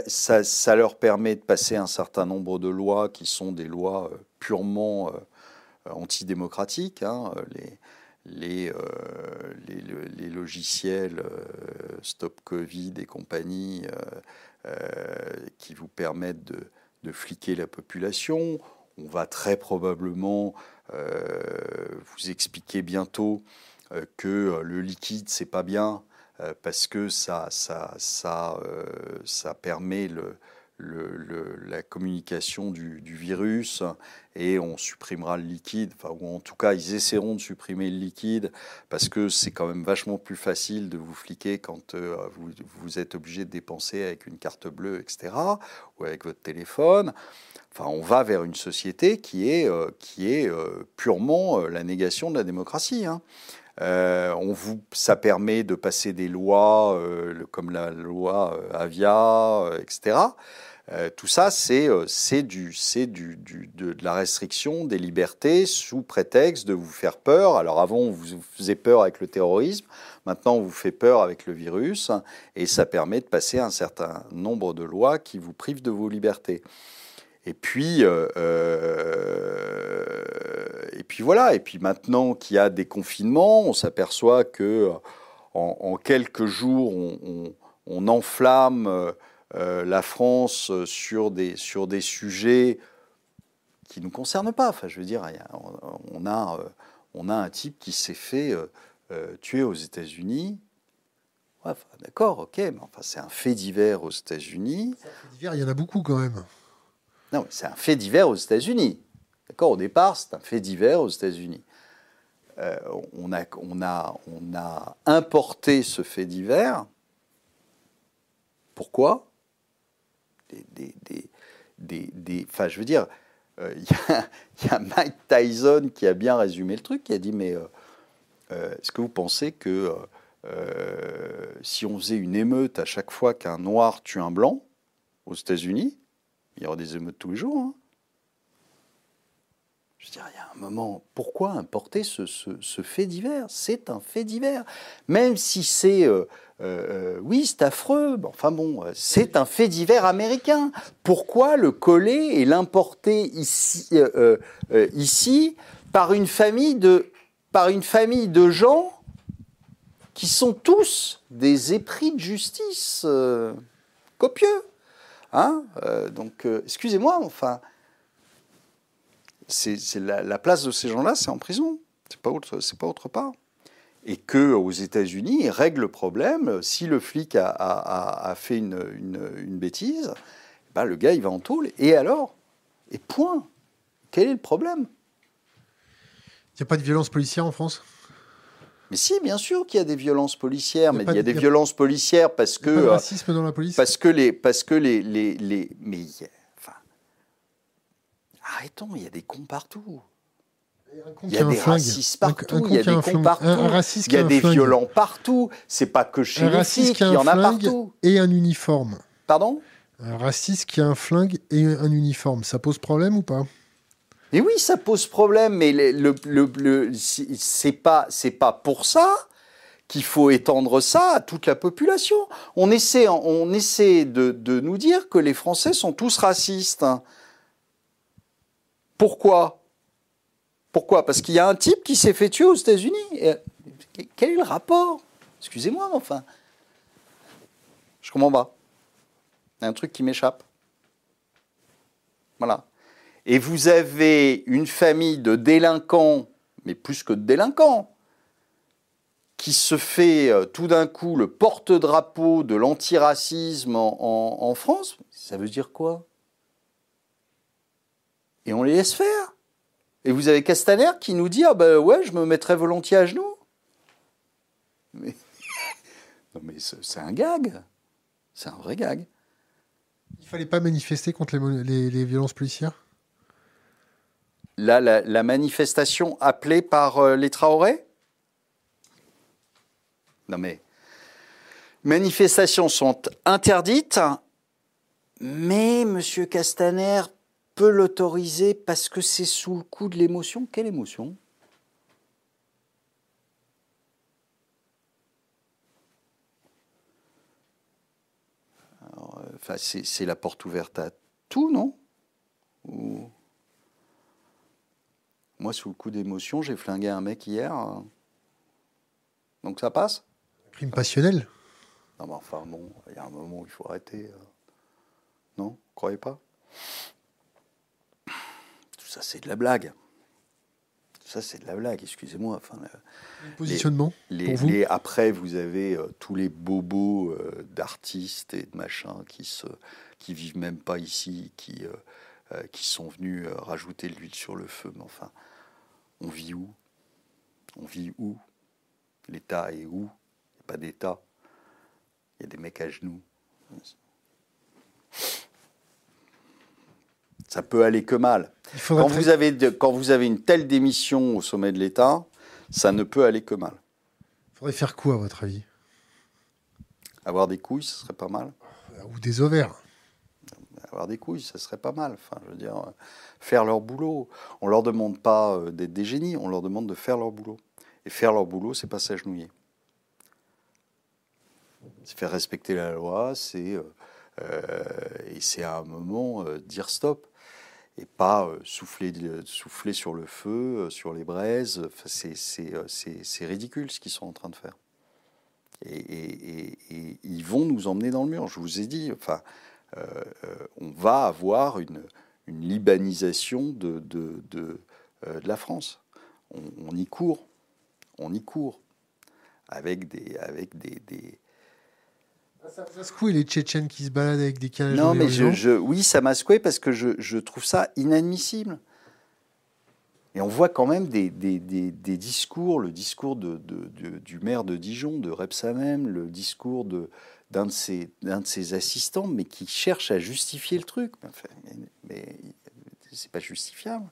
ça, leur permet de passer un certain nombre de lois qui sont des lois euh, purement euh, antidémocratiques. Hein, les, les, les, logiciels Stop Covid et compagnie qui vous permettent de, de, fliquer la population. On va très probablement vous expliquer bientôt que le liquide, c'est pas bien euh, parce que ça, ça, ça, euh, ça permet le, la communication du, virus et on supprimera le liquide, enfin, ou en tout cas ils essaieront de supprimer le liquide parce que c'est quand même vachement plus facile de vous fliquer quand euh, vous, vous, êtes obligé de dépenser avec une carte bleue, etc., ou avec votre téléphone. Enfin, on va vers une société qui est, qui est purement la négation de la démocratie. Hein. Euh, on vous, ça permet de passer des lois euh, comme la loi euh, Avia, etc. tout ça, c'est du, du, du, de, la restriction des libertés sous prétexte de vous faire peur. Alors avant, on vous faisait peur avec le terrorisme, maintenant on vous fait peur avec le virus, et ça permet de passer un certain nombre de lois qui vous privent de vos libertés. Et puis, euh, euh, et puis voilà. Et puis maintenant qu'il y a des confinements, on s'aperçoit que en, quelques jours, on, enflamme euh, la France sur des, sur des sujets qui ne nous concernent pas. Enfin, je veux dire, on a, on a un type qui s'est fait tuer aux États-Unis. D'accord, ok, mais enfin, c'est un fait divers aux États-Unis. Fait divers, il y en a beaucoup quand même. Non, c'est un fait divers aux États-Unis. D'accord Au départ, c'est un fait divers aux États-Unis. Euh, on, a, on, a, on a importé ce fait divers. Pourquoi? Des, des, des, Enfin, je veux dire, euh, il y, a Mike Tyson qui a bien résumé le truc, qui a dit, mais euh, est-ce que vous pensez que si on faisait une émeute à chaque fois qu'un noir tue un blanc aux États-Unis, il y aura des émeutes tous les jours. Hein? Je veux dire, il y a un moment, pourquoi importer ce, fait divers? C'est un fait divers. Même si c'est, euh, euh, oui, c'est affreux, enfin bon, c'est un fait divers américain. Pourquoi le coller et l'importer ici, euh, par une famille de, gens qui sont tous des épris de justice copieux Hein euh, donc, euh, excusez-moi, enfin, c'est la, la, place de ces gens-là, c'est en prison. C'est pas c'est pas autre part. Et que aux États-Unis, ils règlent le problème. Si le flic a, a, a fait une, une, une bêtise, ben le gars, il va en tôle. Et alors? Et point. Quel est le problème? Il n'y a pas de violence policière en France? Mais si, bien sûr qu'il y a des violences policières, mais il y a des violences policières parce que. Il y a pas de racisme dans la police? Parce que les, parce que les, les, les mais enfin, arrêtons, il y a des cons partout. Il y a des racistes partout, il y a des cons partout, il y a des violents partout. C'est pas que chez les flics, il y en a partout. Et un uniforme. Pardon? Un raciste qui a un flingue et un uniforme, ça pose problème ou pas? Mais oui, ça pose problème, mais le, le, c'est pas, pas pour ça qu'il faut étendre ça à toute la population. On essaie, on essaie de, de nous dire que les Français sont tous racistes. Pourquoi? Pourquoi? Parce qu'il y a un type qui s'est fait tuer aux États-Unis. Quel est le rapport? Excusez-moi, enfin. Je comprends pas. Il y a un truc qui m'échappe. Voilà et vous avez une famille de délinquants, mais plus que de délinquants, qui se fait euh, tout d'un coup le porte-drapeau de l'antiracisme en, France, ça veut dire quoi? Et on les laisse faire? Et vous avez Castaner qui nous dit Ah ben ouais, je me mettrais volontiers à genoux. Mais, non mais c'est un gag. C'est un vrai gag. Il fallait pas manifester contre les, les violences policières? La, la, manifestation appelée par euh, les Traoré? Non mais, manifestations sont interdites, mais M. Castaner peut l'autoriser parce que c'est sous le coup de l'émotion. Quelle émotion? Euh, enfin, c'est la porte ouverte à tout, non? Ou... Moi, sous le coup d'émotion, j'ai flingué un mec hier. Hein. Donc ça passe? Crime passionnel? Non, mais enfin, bon, il y a un moment où il faut arrêter. Euh. Non? Vous croyez pas? Ça, c'est de la blague. Ça, c'est de la blague, excusez-moi. Enfin, positionnement les, pour vous Après, vous avez euh, tous les bobos euh, d'artistes et de machins qui se, qui vivent même pas ici, qui, qui sont venus rajouter de l'huile sur le feu. Mais enfin, on vit où? On vit où? L'État est où? Il n'y a pas d'État. Il y a des mecs à genoux. Ça peut aller que mal. Quand vous, avez, quand vous avez une telle démission au sommet de l'État, ça ne peut aller que mal. Il faudrait faire quoi, à votre avis? Avoir des couilles, ce serait pas mal. Ou des ovaires avoir des couilles, ça serait pas mal. Enfin, je veux dire, euh, faire leur boulot. On leur demande pas euh, d'être des génies, on leur demande de faire leur boulot. Et faire leur boulot, c'est pas s'agenouiller. C'est faire respecter la loi, c'est euh, et c'est à un moment dire stop et pas souffler, souffler sur le feu, sur les braises. c'est ridicule ce qu'ils sont en train de faire. Et, ils vont nous emmener dans le mur. Je vous ai dit, enfin, euh, euh, on va avoir une, libanisation de, euh, la France. On, y court, on y court, avec des... Avec des... Ça m'a secoué les Tchétchènes qui se baladent avec des cages. Non, mais je, oui, ça m'a secoué parce que je, je, trouve ça inadmissible. Et on voit quand même des, des, des, des discours, le discours de, de, du maire de Dijon, de Repsamem, le discours de, d'un de, ses, de ses assistants, mais qui cherche à justifier le truc. mais, mais c'est pas justifiable.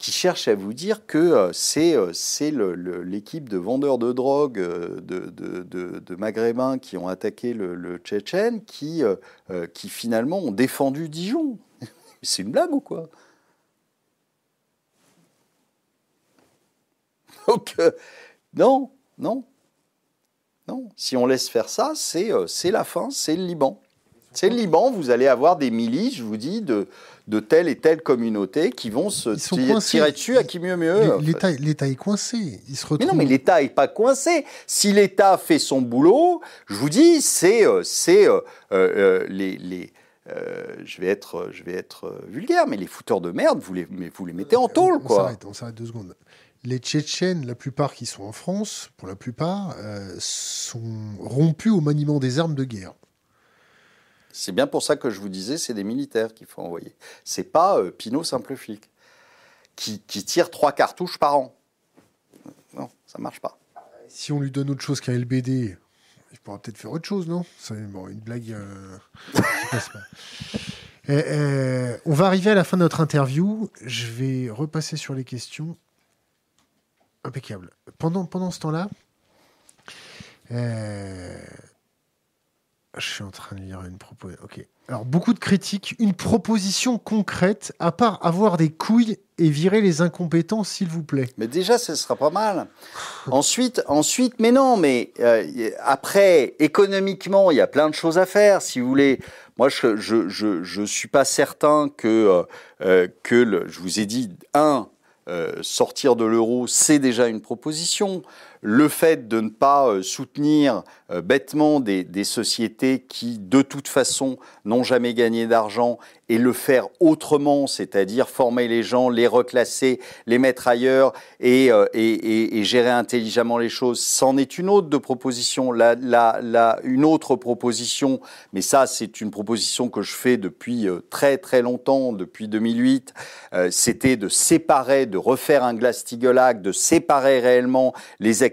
Qui cherche à vous dire que euh, c'est euh, l'équipe de vendeurs de drogue euh, de, de, maghrébins qui ont attaqué le, Tchétchène qui, qui finalement ont défendu Dijon. c'est une blague ou quoi? Donc, non, non, si on laisse faire ça, c'est la fin, c'est le Liban. C'est le Liban, vous allez avoir des milices, je vous dis, de, de telle et telle communauté qui vont se tirer dessus à qui mieux mieux. L'État est coincé. Il se retrouve... Mais non, mais l'État n'est pas coincé. Si l'État fait son boulot, je vous dis, c'est euh, c'est euh, les, les je vais être, je vais être vulgaire, mais les fouteurs de merde, vous les, vous les mettez en tôle, on, quoi. On s'arrête deux secondes. Les Tchétchènes, la plupart qui sont en France, pour la plupart, sont rompus au maniement des armes de guerre. C'est bien pour ça que je vous disais, c'est des militaires qu'il faut envoyer. C'est pas euh, Pinot simple flic qui, tire trois cartouches par an. Non, ça marche pas. Si on lui donne autre chose qu'un LBD, il pourra peut-être faire autre chose, non? C'est une blague. Euh, eh, eh, on va arriver à la fin de notre interview. Je vais repasser sur les questions. Impeccable. Pendant, pendant ce temps-là, euh, je suis en train de lire une proposition. Ok. Alors, beaucoup de critiques. Une proposition concrète, à part avoir des couilles et virer les incompétents, s'il vous plaît. Mais déjà, ce sera pas mal. ensuite, ensuite, mais non, mais euh, après, économiquement, il y a plein de choses à faire. Si vous voulez, moi, je je, je, je suis pas certain que euh, euh, que je vous ai dit un sortir de l'euro, c'est déjà une proposition le fait de ne pas euh, soutenir euh, bêtement des, sociétés qui, de toute façon, n'ont jamais gagné d'argent et le faire autrement, c'est-à-dire former les gens, les reclasser, les mettre ailleurs et, euh, gérer intelligemment les choses, c'en est une autre de proposition. Une autre proposition, mais ça c'est une proposition que je fais depuis très très longtemps, depuis 2008, c'était de séparer, de refaire un Glass-Steagall de séparer réellement les activités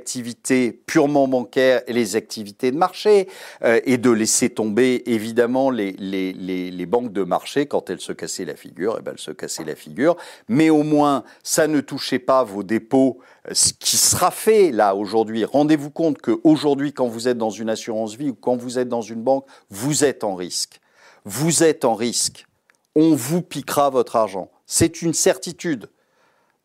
purement bancaires et les activités de marché, euh, et de laisser tomber évidemment les, les, les, banques de marché quand elles se cassaient la figure, et eh ben elles se cassaient la figure, mais au moins ça ne touchait pas vos dépôts, euh, ce qui sera fait là aujourd'hui. Rendez-vous compte qu'aujourd'hui, quand vous êtes dans une assurance vie ou quand vous êtes dans une banque, vous êtes en risque. Vous êtes en risque. On vous piquera votre argent. C'est une certitude.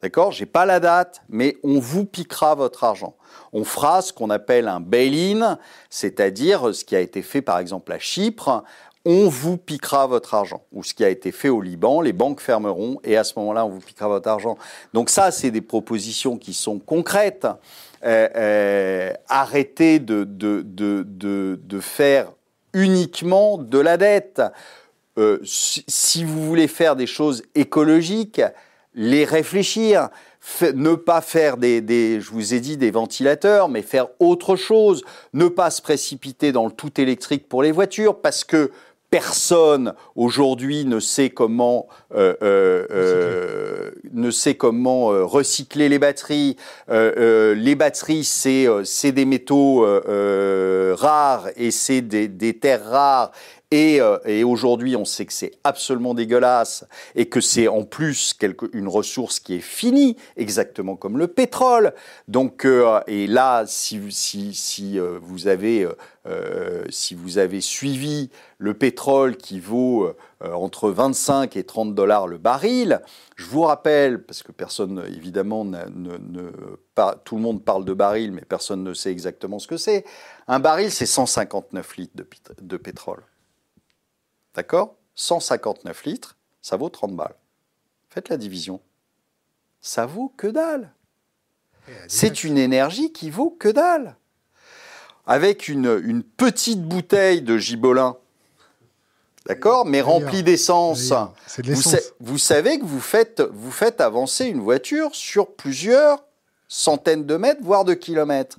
D'accord? J'ai pas la date, mais on vous piquera votre argent. On fera ce qu'on appelle un bail-in, c'est-à-dire ce qui a été fait par exemple à Chypre. On vous piquera votre argent. Ou ce qui a été fait au Liban, les banques fermeront et à ce moment-là, on vous piquera votre argent. Donc ça, c'est des propositions qui sont concrètes. Euh, euh, arrêtez de, de, de, de, faire uniquement de la dette. Euh, si vous voulez faire des choses écologiques, les réfléchir, ne pas faire des, je vous ai dit, des ventilateurs, mais faire autre chose, ne pas se précipiter dans le tout électrique pour les voitures, parce que personne aujourd'hui ne sait comment euh, euh, euh ne sait comment euh, recycler les batteries. les batteries, c'est des métaux rares et c'est des terres rares euh, et, aujourd'hui, on sait que c'est absolument dégueulasse et que c'est en plus une ressource qui est finie, exactement comme le pétrole. Donc, euh, et là, euh, vous avez si vous avez suivi le pétrole qui vaut entre 25 et 30 dollars le baril, je vous rappelle, parce que personne, évidemment, tout le monde parle de baril, mais personne ne sait exactement ce que c'est. Un baril, c'est 159 litres de pétrole. D'accord? 159 litres, ça vaut 30 balles. Faites la division. Ça vaut que dalle. C'est une énergie qui vaut que dalle. Avec une, une petite bouteille de gibolin, d'accord, mais remplie d'essence, vous, vous, savez que vous faites, vous faites avancer une voiture sur plusieurs centaines de mètres, voire de kilomètres.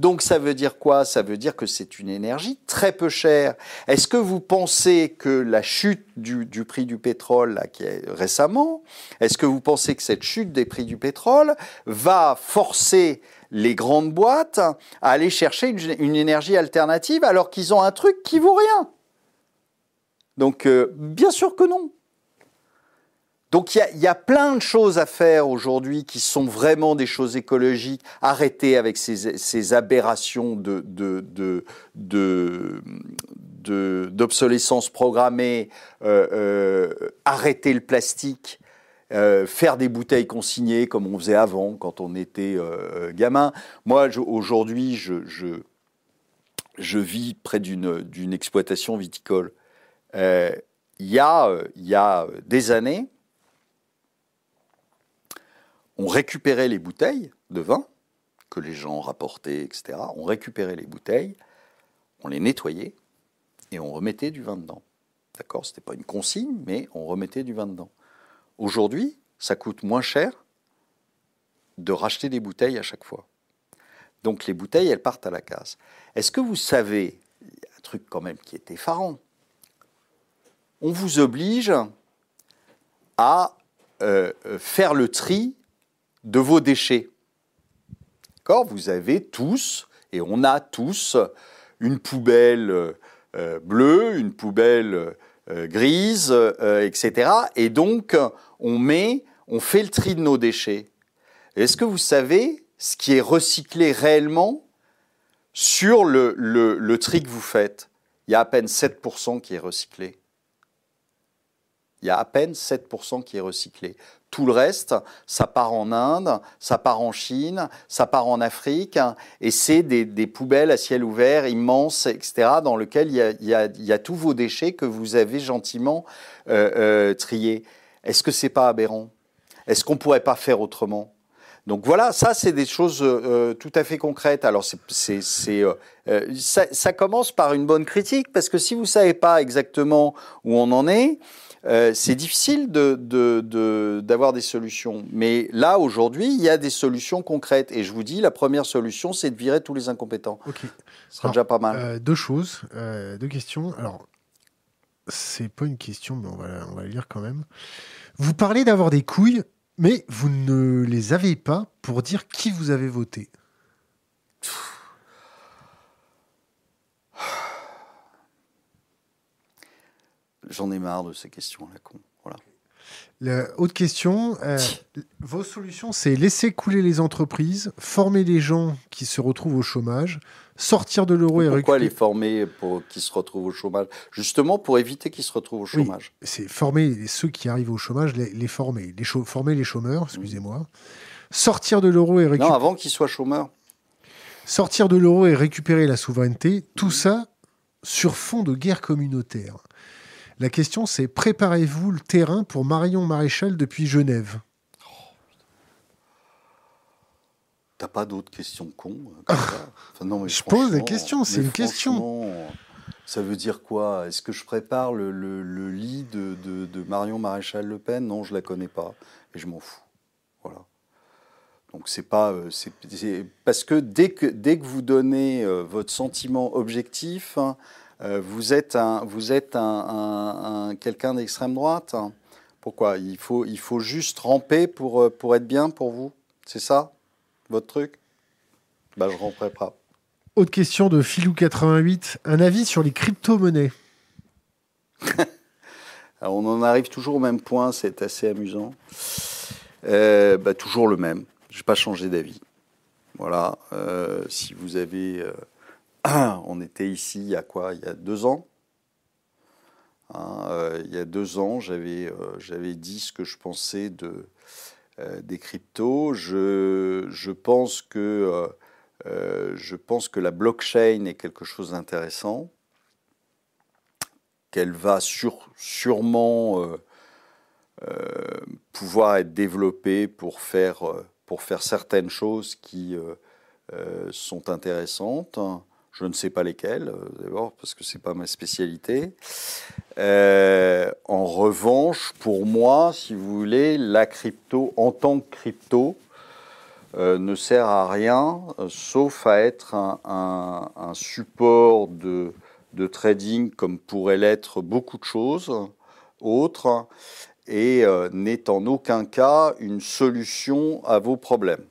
Donc ça veut dire quoi? Ça veut dire que c'est une énergie très peu chère. Est-ce que vous pensez que la chute du, prix du pétrole là, qui est récemment, est-ce que vous pensez que cette chute des prix du pétrole va forcer les grandes boîtes à aller chercher une, énergie alternative alors qu'ils ont un truc qui vaut rien? Donc euh, bien sûr que non. Donc il y, a, plein de choses à faire aujourd'hui qui sont vraiment des choses écologiques. Arrêter avec ces, aberrations de, d'obsolescence programmée, euh, euh, arrêter le plastique, euh, faire des bouteilles consignées comme on faisait avant quand on était gamin. Moi, aujourd'hui, je, je, vis près d'une exploitation viticole. Il y, a, y a des années, on récupérait les bouteilles de vin que les gens rapportaient, etc. On récupérait les bouteilles, on les nettoyait et on remettait du vin dedans. D'accord? C'était pas une consigne, mais on remettait du vin dedans. Aujourd'hui, ça coûte moins cher de racheter des bouteilles à chaque fois. Donc les bouteilles, elles partent à la casse. Est-ce que vous savez, un truc quand même qui est effarant, on vous oblige à euh, euh, faire le tri de vos déchets. D'accord Vous avez tous, et on a tous, une poubelle euh, bleue, une poubelle grise, etc. Et donc, on met, on fait le tri de nos déchets. Est-ce que vous savez ce qui est recyclé réellement sur le, le tri que vous faites? Il y a à peine 7% qui est recyclé. Il y a à peine 7% qui est recyclé. Tout le reste, ça part en Inde, ça part en Chine, ça part en Afrique, et c'est des, poubelles à ciel ouvert immenses, etc., dans lesquelles il y a, tous vos déchets que vous avez gentiment euh, euh, triés. Est-ce que c'est pas aberrant? Est-ce qu'on pourrait pas faire autrement? Donc voilà, ça c'est des choses euh, tout à fait concrètes. Alors ça, ça, commence par une bonne critique parce que si vous savez pas exactement où on en est, euh, c'est difficile d'avoir de, des solutions. Mais là, aujourd'hui, il y a des solutions concrètes. Et je vous dis, la première solution, c'est de virer tous les incompétents. Ok. Ce sera déjà pas mal. Euh, deux choses, euh, deux questions. Alors, c'est pas une question, mais on va, on va la lire quand même. Vous parlez d'avoir des couilles, mais vous ne les avez pas pour dire qui vous avez voté. J'en ai marre de ces questions la con. Voilà. autre question, euh, vos solutions, c'est laisser couler les entreprises, former les gens qui se retrouvent au chômage, sortir de l'euro et Pourquoi les former pour qu'ils se retrouvent au chômage? Justement pour éviter qu'ils se retrouvent au chômage. c'est former ceux qui arrivent au chômage, les, former, les former les chômeurs, excusez-moi. Sortir de l'euro et récupérer. Non, avant qu'ils soient chômeurs. Sortir de l'euro et récupérer la souveraineté, tout ça sur fond de guerre communautaire. La question, c'est préparez-vous le terrain pour Marion Maréchal depuis Genève? T'as pas d'autres questions cons non, mais Je pose la question, c'est une question. Ça veut dire quoi? Est-ce que je prépare le, lit de, Marion Maréchal Le Pen? Non, je la connais pas et je m'en fous. Voilà. Donc c'est pas, euh, parce que dès que dès que vous donnez euh, votre sentiment objectif, hein, vous êtes, un, vous êtes un, quelqu'un d'extrême droite. Pourquoi? Il faut, il faut juste ramper pour, euh, pour être bien pour vous C'est ça votre truc? Bah, Je ramperai pas. Autre question de Filou88. Un avis sur les crypto-monnaies? On en arrive toujours au même point, c'est assez amusant. Euh, bah, toujours le même. Je n'ai pas changé d'avis. Voilà. si vous avez on était ici il y a quoi? Il y a deux ans? Hein, euh, il y a deux ans, j'avais euh, dit ce que je pensais de, euh, des cryptos. Je, je, pense que, je pense que la blockchain est quelque chose d'intéressant, qu'elle va sûrement pouvoir être développée pour faire, pour faire certaines choses qui sont intéressantes. Je ne sais pas lesquels, euh, d'abord, parce que ce n'est pas ma spécialité. Euh, en revanche, pour moi, si vous voulez, la crypto, en tant que crypto, euh, ne sert à rien, sauf à être un, support de, de, trading comme pourrait l'être beaucoup de choses autres, et n'est en aucun cas une solution à vos problèmes.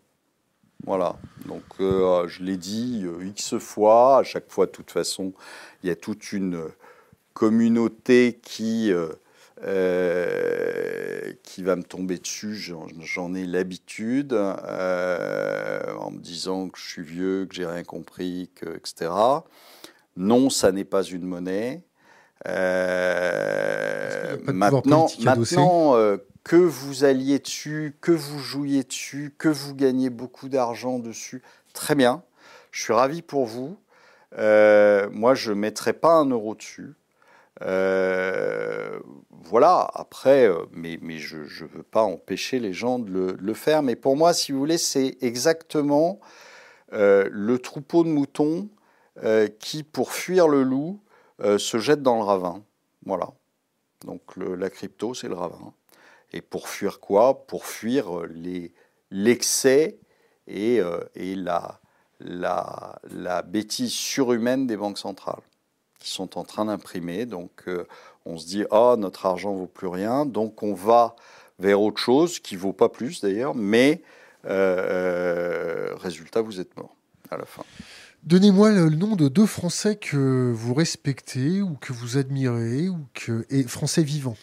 Voilà. Donc, euh, je l'ai dit euh, X fois. À chaque fois, de toute façon, il y a toute une communauté qui, euh, qui va me tomber dessus. J'en ai l'habitude en me disant que je suis vieux, que j'ai rien compris, que, etc. Non, ça n'est pas une monnaie. maintenant, maintenant que vous alliez dessus, que vous jouiez dessus, que vous gagnez beaucoup d'argent dessus, très bien. Je suis ravi pour vous. Euh, moi, je ne mettrai pas un euro dessus. Euh, voilà, après, euh, mais, mais je ne veux pas empêcher les gens de le, faire. Mais pour moi, si vous voulez, c'est exactement le troupeau de moutons qui, pour fuir le loup, se jette dans le ravin. Voilà. Donc la crypto, c'est le ravin. Et pour fuir quoi? Pour fuir l'excès et, et la, la, la, bêtise surhumaine des banques centrales qui sont en train d'imprimer. Donc on se dit, ah, notre argent vaut plus rien, donc on va vers autre chose qui vaut pas plus d'ailleurs, mais euh, résultat, vous êtes mort à la fin. Donnez-moi le nom de deux Français que vous respectez ou que vous admirez ou que et Français vivants.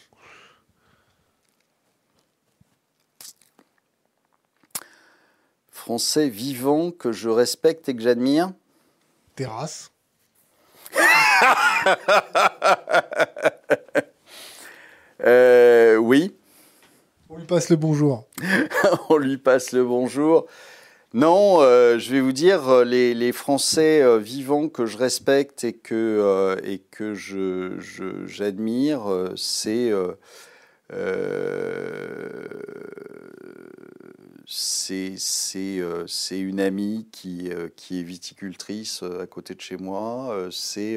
Français vivants que je respecte et que j'admire. Terrasse. euh, oui. On lui passe le bonjour. On lui passe le bonjour. Non, euh, je vais vous dire, euh, les, Français euh, vivants que je respecte et que, et que je, j'admire, c'est c'est une amie qui, qui est viticultrice à côté de chez moi. c'est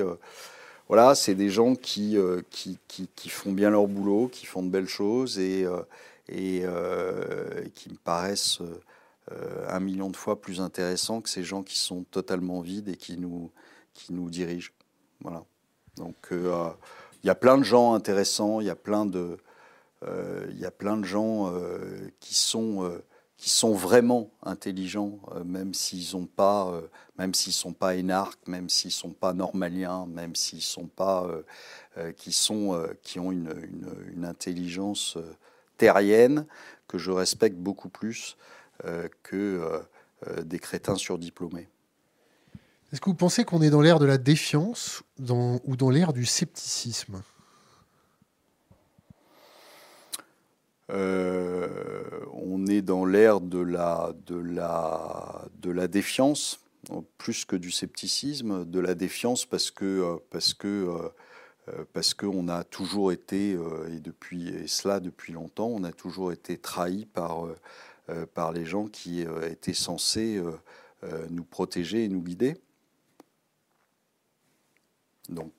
voilà, c'est des gens qui, qui, qui, font bien leur boulot, qui font de belles choses et, et qui me paraissent un million de fois plus intéressants que ces gens qui sont totalement vides et qui nous, qui nous dirigent. Voilà. Donc il y a plein de gens intéressants, il y a plein de, il y a plein de gens qui sont qui sont vraiment intelligents, euh, même s'ils sont pas, euh, même s'ils sont pas énarques, même s'ils sont pas normaliens, même s'ils sont pas, euh, qui sont, qui ont une, intelligence terrienne que je respecte beaucoup plus que des crétins surdiplômés. Est-ce que vous pensez qu'on est dans l'ère de la défiance ou dans l'ère du scepticisme? Euh, on est dans l'ère de la, de, la, de la défiance, plus que du scepticisme, de la défiance parce que, euh, euh, qu'on a toujours été, et, depuis, cela depuis longtemps, on a toujours été trahi par, par les gens qui étaient censés nous protéger et nous guider. Donc,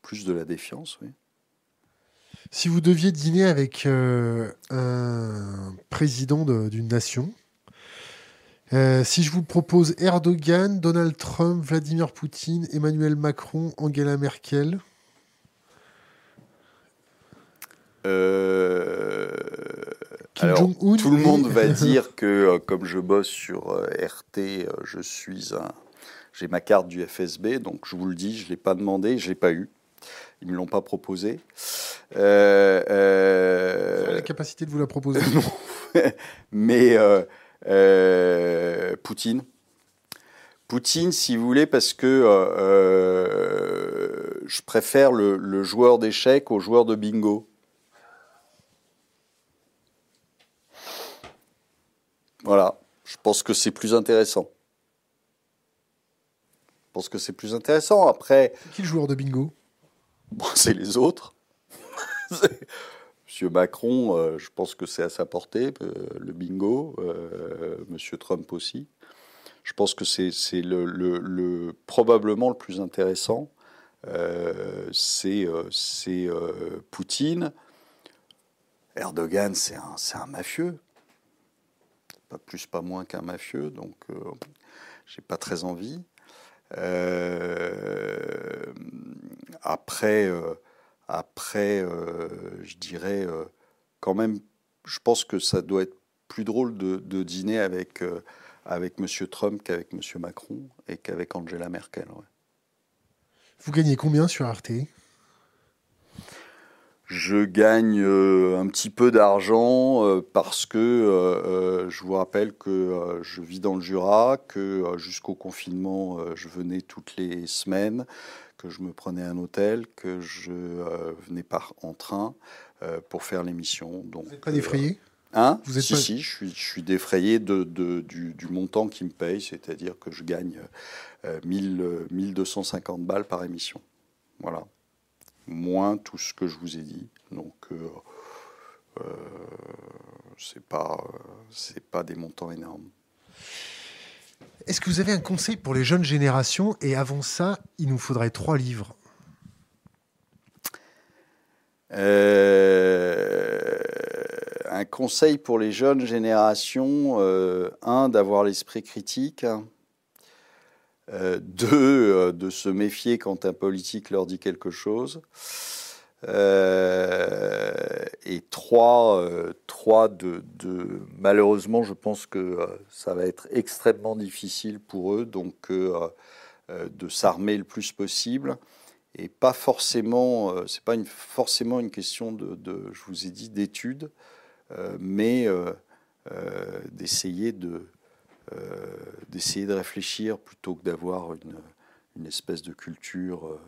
plus de la défiance, oui. Si vous deviez dîner avec euh, un président d'une nation, euh, si je vous propose Erdogan, Donald Trump, Vladimir Poutine, Emmanuel Macron, Angela Merkel? Euh, tout le monde va dire que comme je bosse sur RT, je suis un, j'ai ma carte du FSB, donc je vous le dis, je l'ai pas demandé, je l'ai pas eu. Ils ne me l'ont pas proposé. Euh, euh, la capacité de vous la proposer. Mais euh, euh, Poutine. Poutine, si vous voulez, parce que je préfère le, le joueur d'échecs au joueur de bingo. Voilà, je pense que c'est plus intéressant. Je pense que c'est plus intéressant. Après. Qui le joueur de bingo? C'est les autres. Monsieur Macron, euh, je pense que c'est à sa portée, euh, le bingo. Euh, Monsieur Trump aussi. Je pense que c'est le, probablement le plus intéressant. c'est Poutine. Erdogan, c'est un, un, mafieux. Pas plus, pas moins qu'un mafieux, donc j'ai pas très envie. Euh, après, euh, après euh, je dirais quand même, je pense que ça doit être plus drôle de, dîner avec, avec M. Trump qu'avec M. Macron et qu'avec Angela Merkel. Vous gagnez combien sur Arte? Je gagne euh, un petit peu d'argent euh, parce que euh, je vous rappelle que je vis dans le Jura, que jusqu'au confinement, je venais toutes les semaines, que je me prenais un hôtel, que je venais par en train pour faire l'émission. Donc, vous n'êtes pas défrayé? Hein? Vous êtes si, si, je suis, je suis défrayé de, de, du, du, montant qui me paye, c'est-à-dire que je gagne 1000, 1250 balles par émission. Voilà moins tout ce que je vous ai dit. Donc, euh, euh, c'est pas, c'est pas des montants énormes. Est-ce que vous avez un conseil pour les jeunes générations? Et avant ça, il nous faudrait trois livres. un conseil pour les jeunes générations, un, d'avoir l'esprit critique, deux, de se méfier quand un politique leur dit quelque chose, euh, et trois, euh, trois de, malheureusement, je pense que euh, ça va être extrêmement difficile pour eux, donc de s'armer le plus possible. Et pas forcément, c'est pas forcément une question de, je vous ai dit, d'études, mais d'essayer de d'essayer de réfléchir plutôt que d'avoir une, une, espèce de culture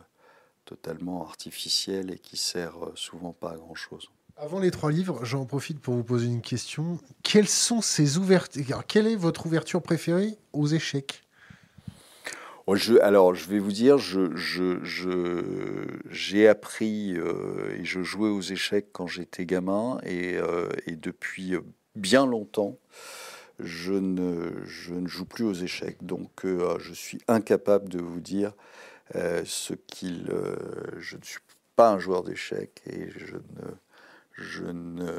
totalement artificielle et qui sert euh, souvent pas à grand chose. Avant les trois livres, j'en profite pour vous poser une question. Quelles sont ces ouvertures Quelle est votre ouverture préférée aux échecs? Oh, alors, je vais vous dire, j'ai je, appris euh, et je jouais aux échecs quand j'étais gamin et, euh, et, depuis bien longtemps, je ne, je ne joue plus aux échecs. Donc, je suis incapable de vous dire euh, ce qu'il, euh, je ne suis pas un joueur d'échecs et je ne, je ne,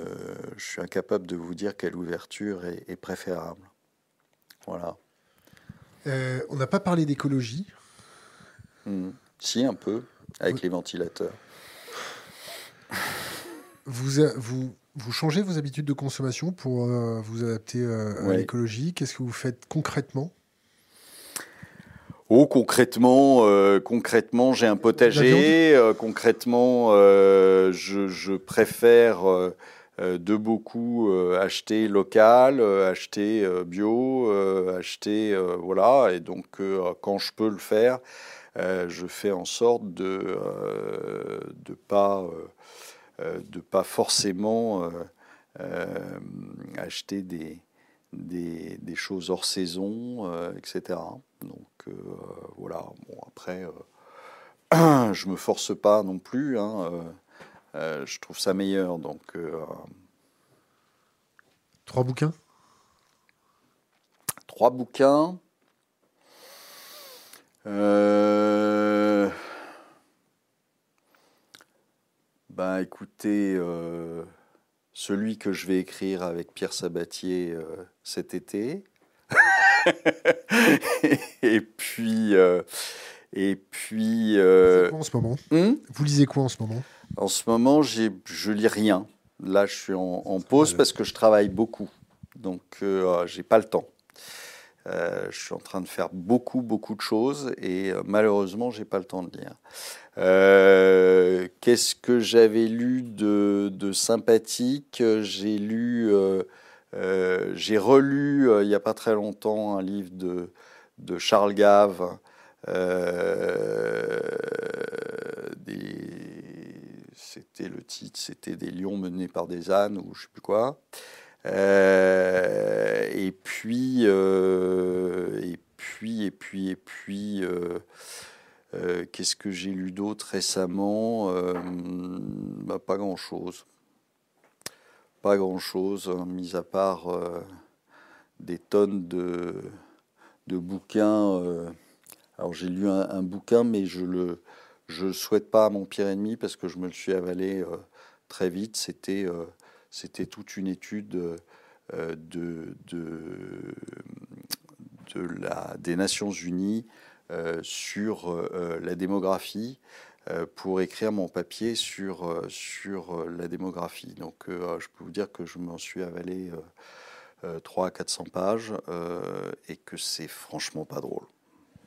je suis incapable de vous dire quelle ouverture est, préférable. Voilà. Euh, on n'a pas parlé d'écologie. Hmm. Si, un peu, avec les ventilateurs. Vous, vous, vous changez vos habitudes de consommation pour vous adapter à l'écologie? Qu'est-ce que vous faites concrètement? Oh, concrètement, euh, concrètement, j'ai un potager. Euh, concrètement, euh, je, préfère de beaucoup acheter local, acheter bio, acheter voilà. Et donc, quand je peux le faire, je fais en sorte de de pas de pas forcément acheter des des, des, choses hors saison, etc. Donc euh, voilà, bon après, euh, je me force pas non plus. Hein, euh, je trouve ça meilleur. Donc trois bouquins? Trois bouquins. Ben écoutez, celui que je vais écrire avec Pierre Sabatier cet été. et puis. Euh, et puis. Euh, Vous lisez quoi en ce moment? Hmm? Vous lisez quoi en ce moment? En ce moment, je lis rien. Là, je suis en, pause parce que je travaille beaucoup. Donc, euh, j'ai pas le temps. Euh, je suis en train de faire beaucoup, beaucoup de choses et malheureusement, j'ai pas le temps de lire. Qu'est-ce que j'avais lu de, sympathique? J'ai lu euh, j'ai relu euh, il n'y a pas très longtemps un livre de, de Charles Gave. Euh, c'était le titre, c'était des lions menés par des ânes ou je sais plus quoi. Et puis, et puis, et puis, et puis, qu'est-ce que j'ai lu d'autre récemment bah, Pas grand-chose. Pas grand-chose, hein, mis à part euh, des tonnes de, de bouquins. Euh. alors j'ai lu un, bouquin, mais je le je souhaite pas à mon pire ennemi parce que je me le suis avalé euh, très vite. C'était c'était toute une étude de, de, de la, des Nations Unies sur la démographie euh, pour écrire mon papier sur, euh, sur euh, la démographie. Donc je peux vous dire que je m'en suis avalé 3 à 400 pages et que c'est franchement pas drôle.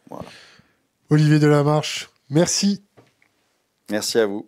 Voilà. Olivier Delamarche, merci. Merci à vous.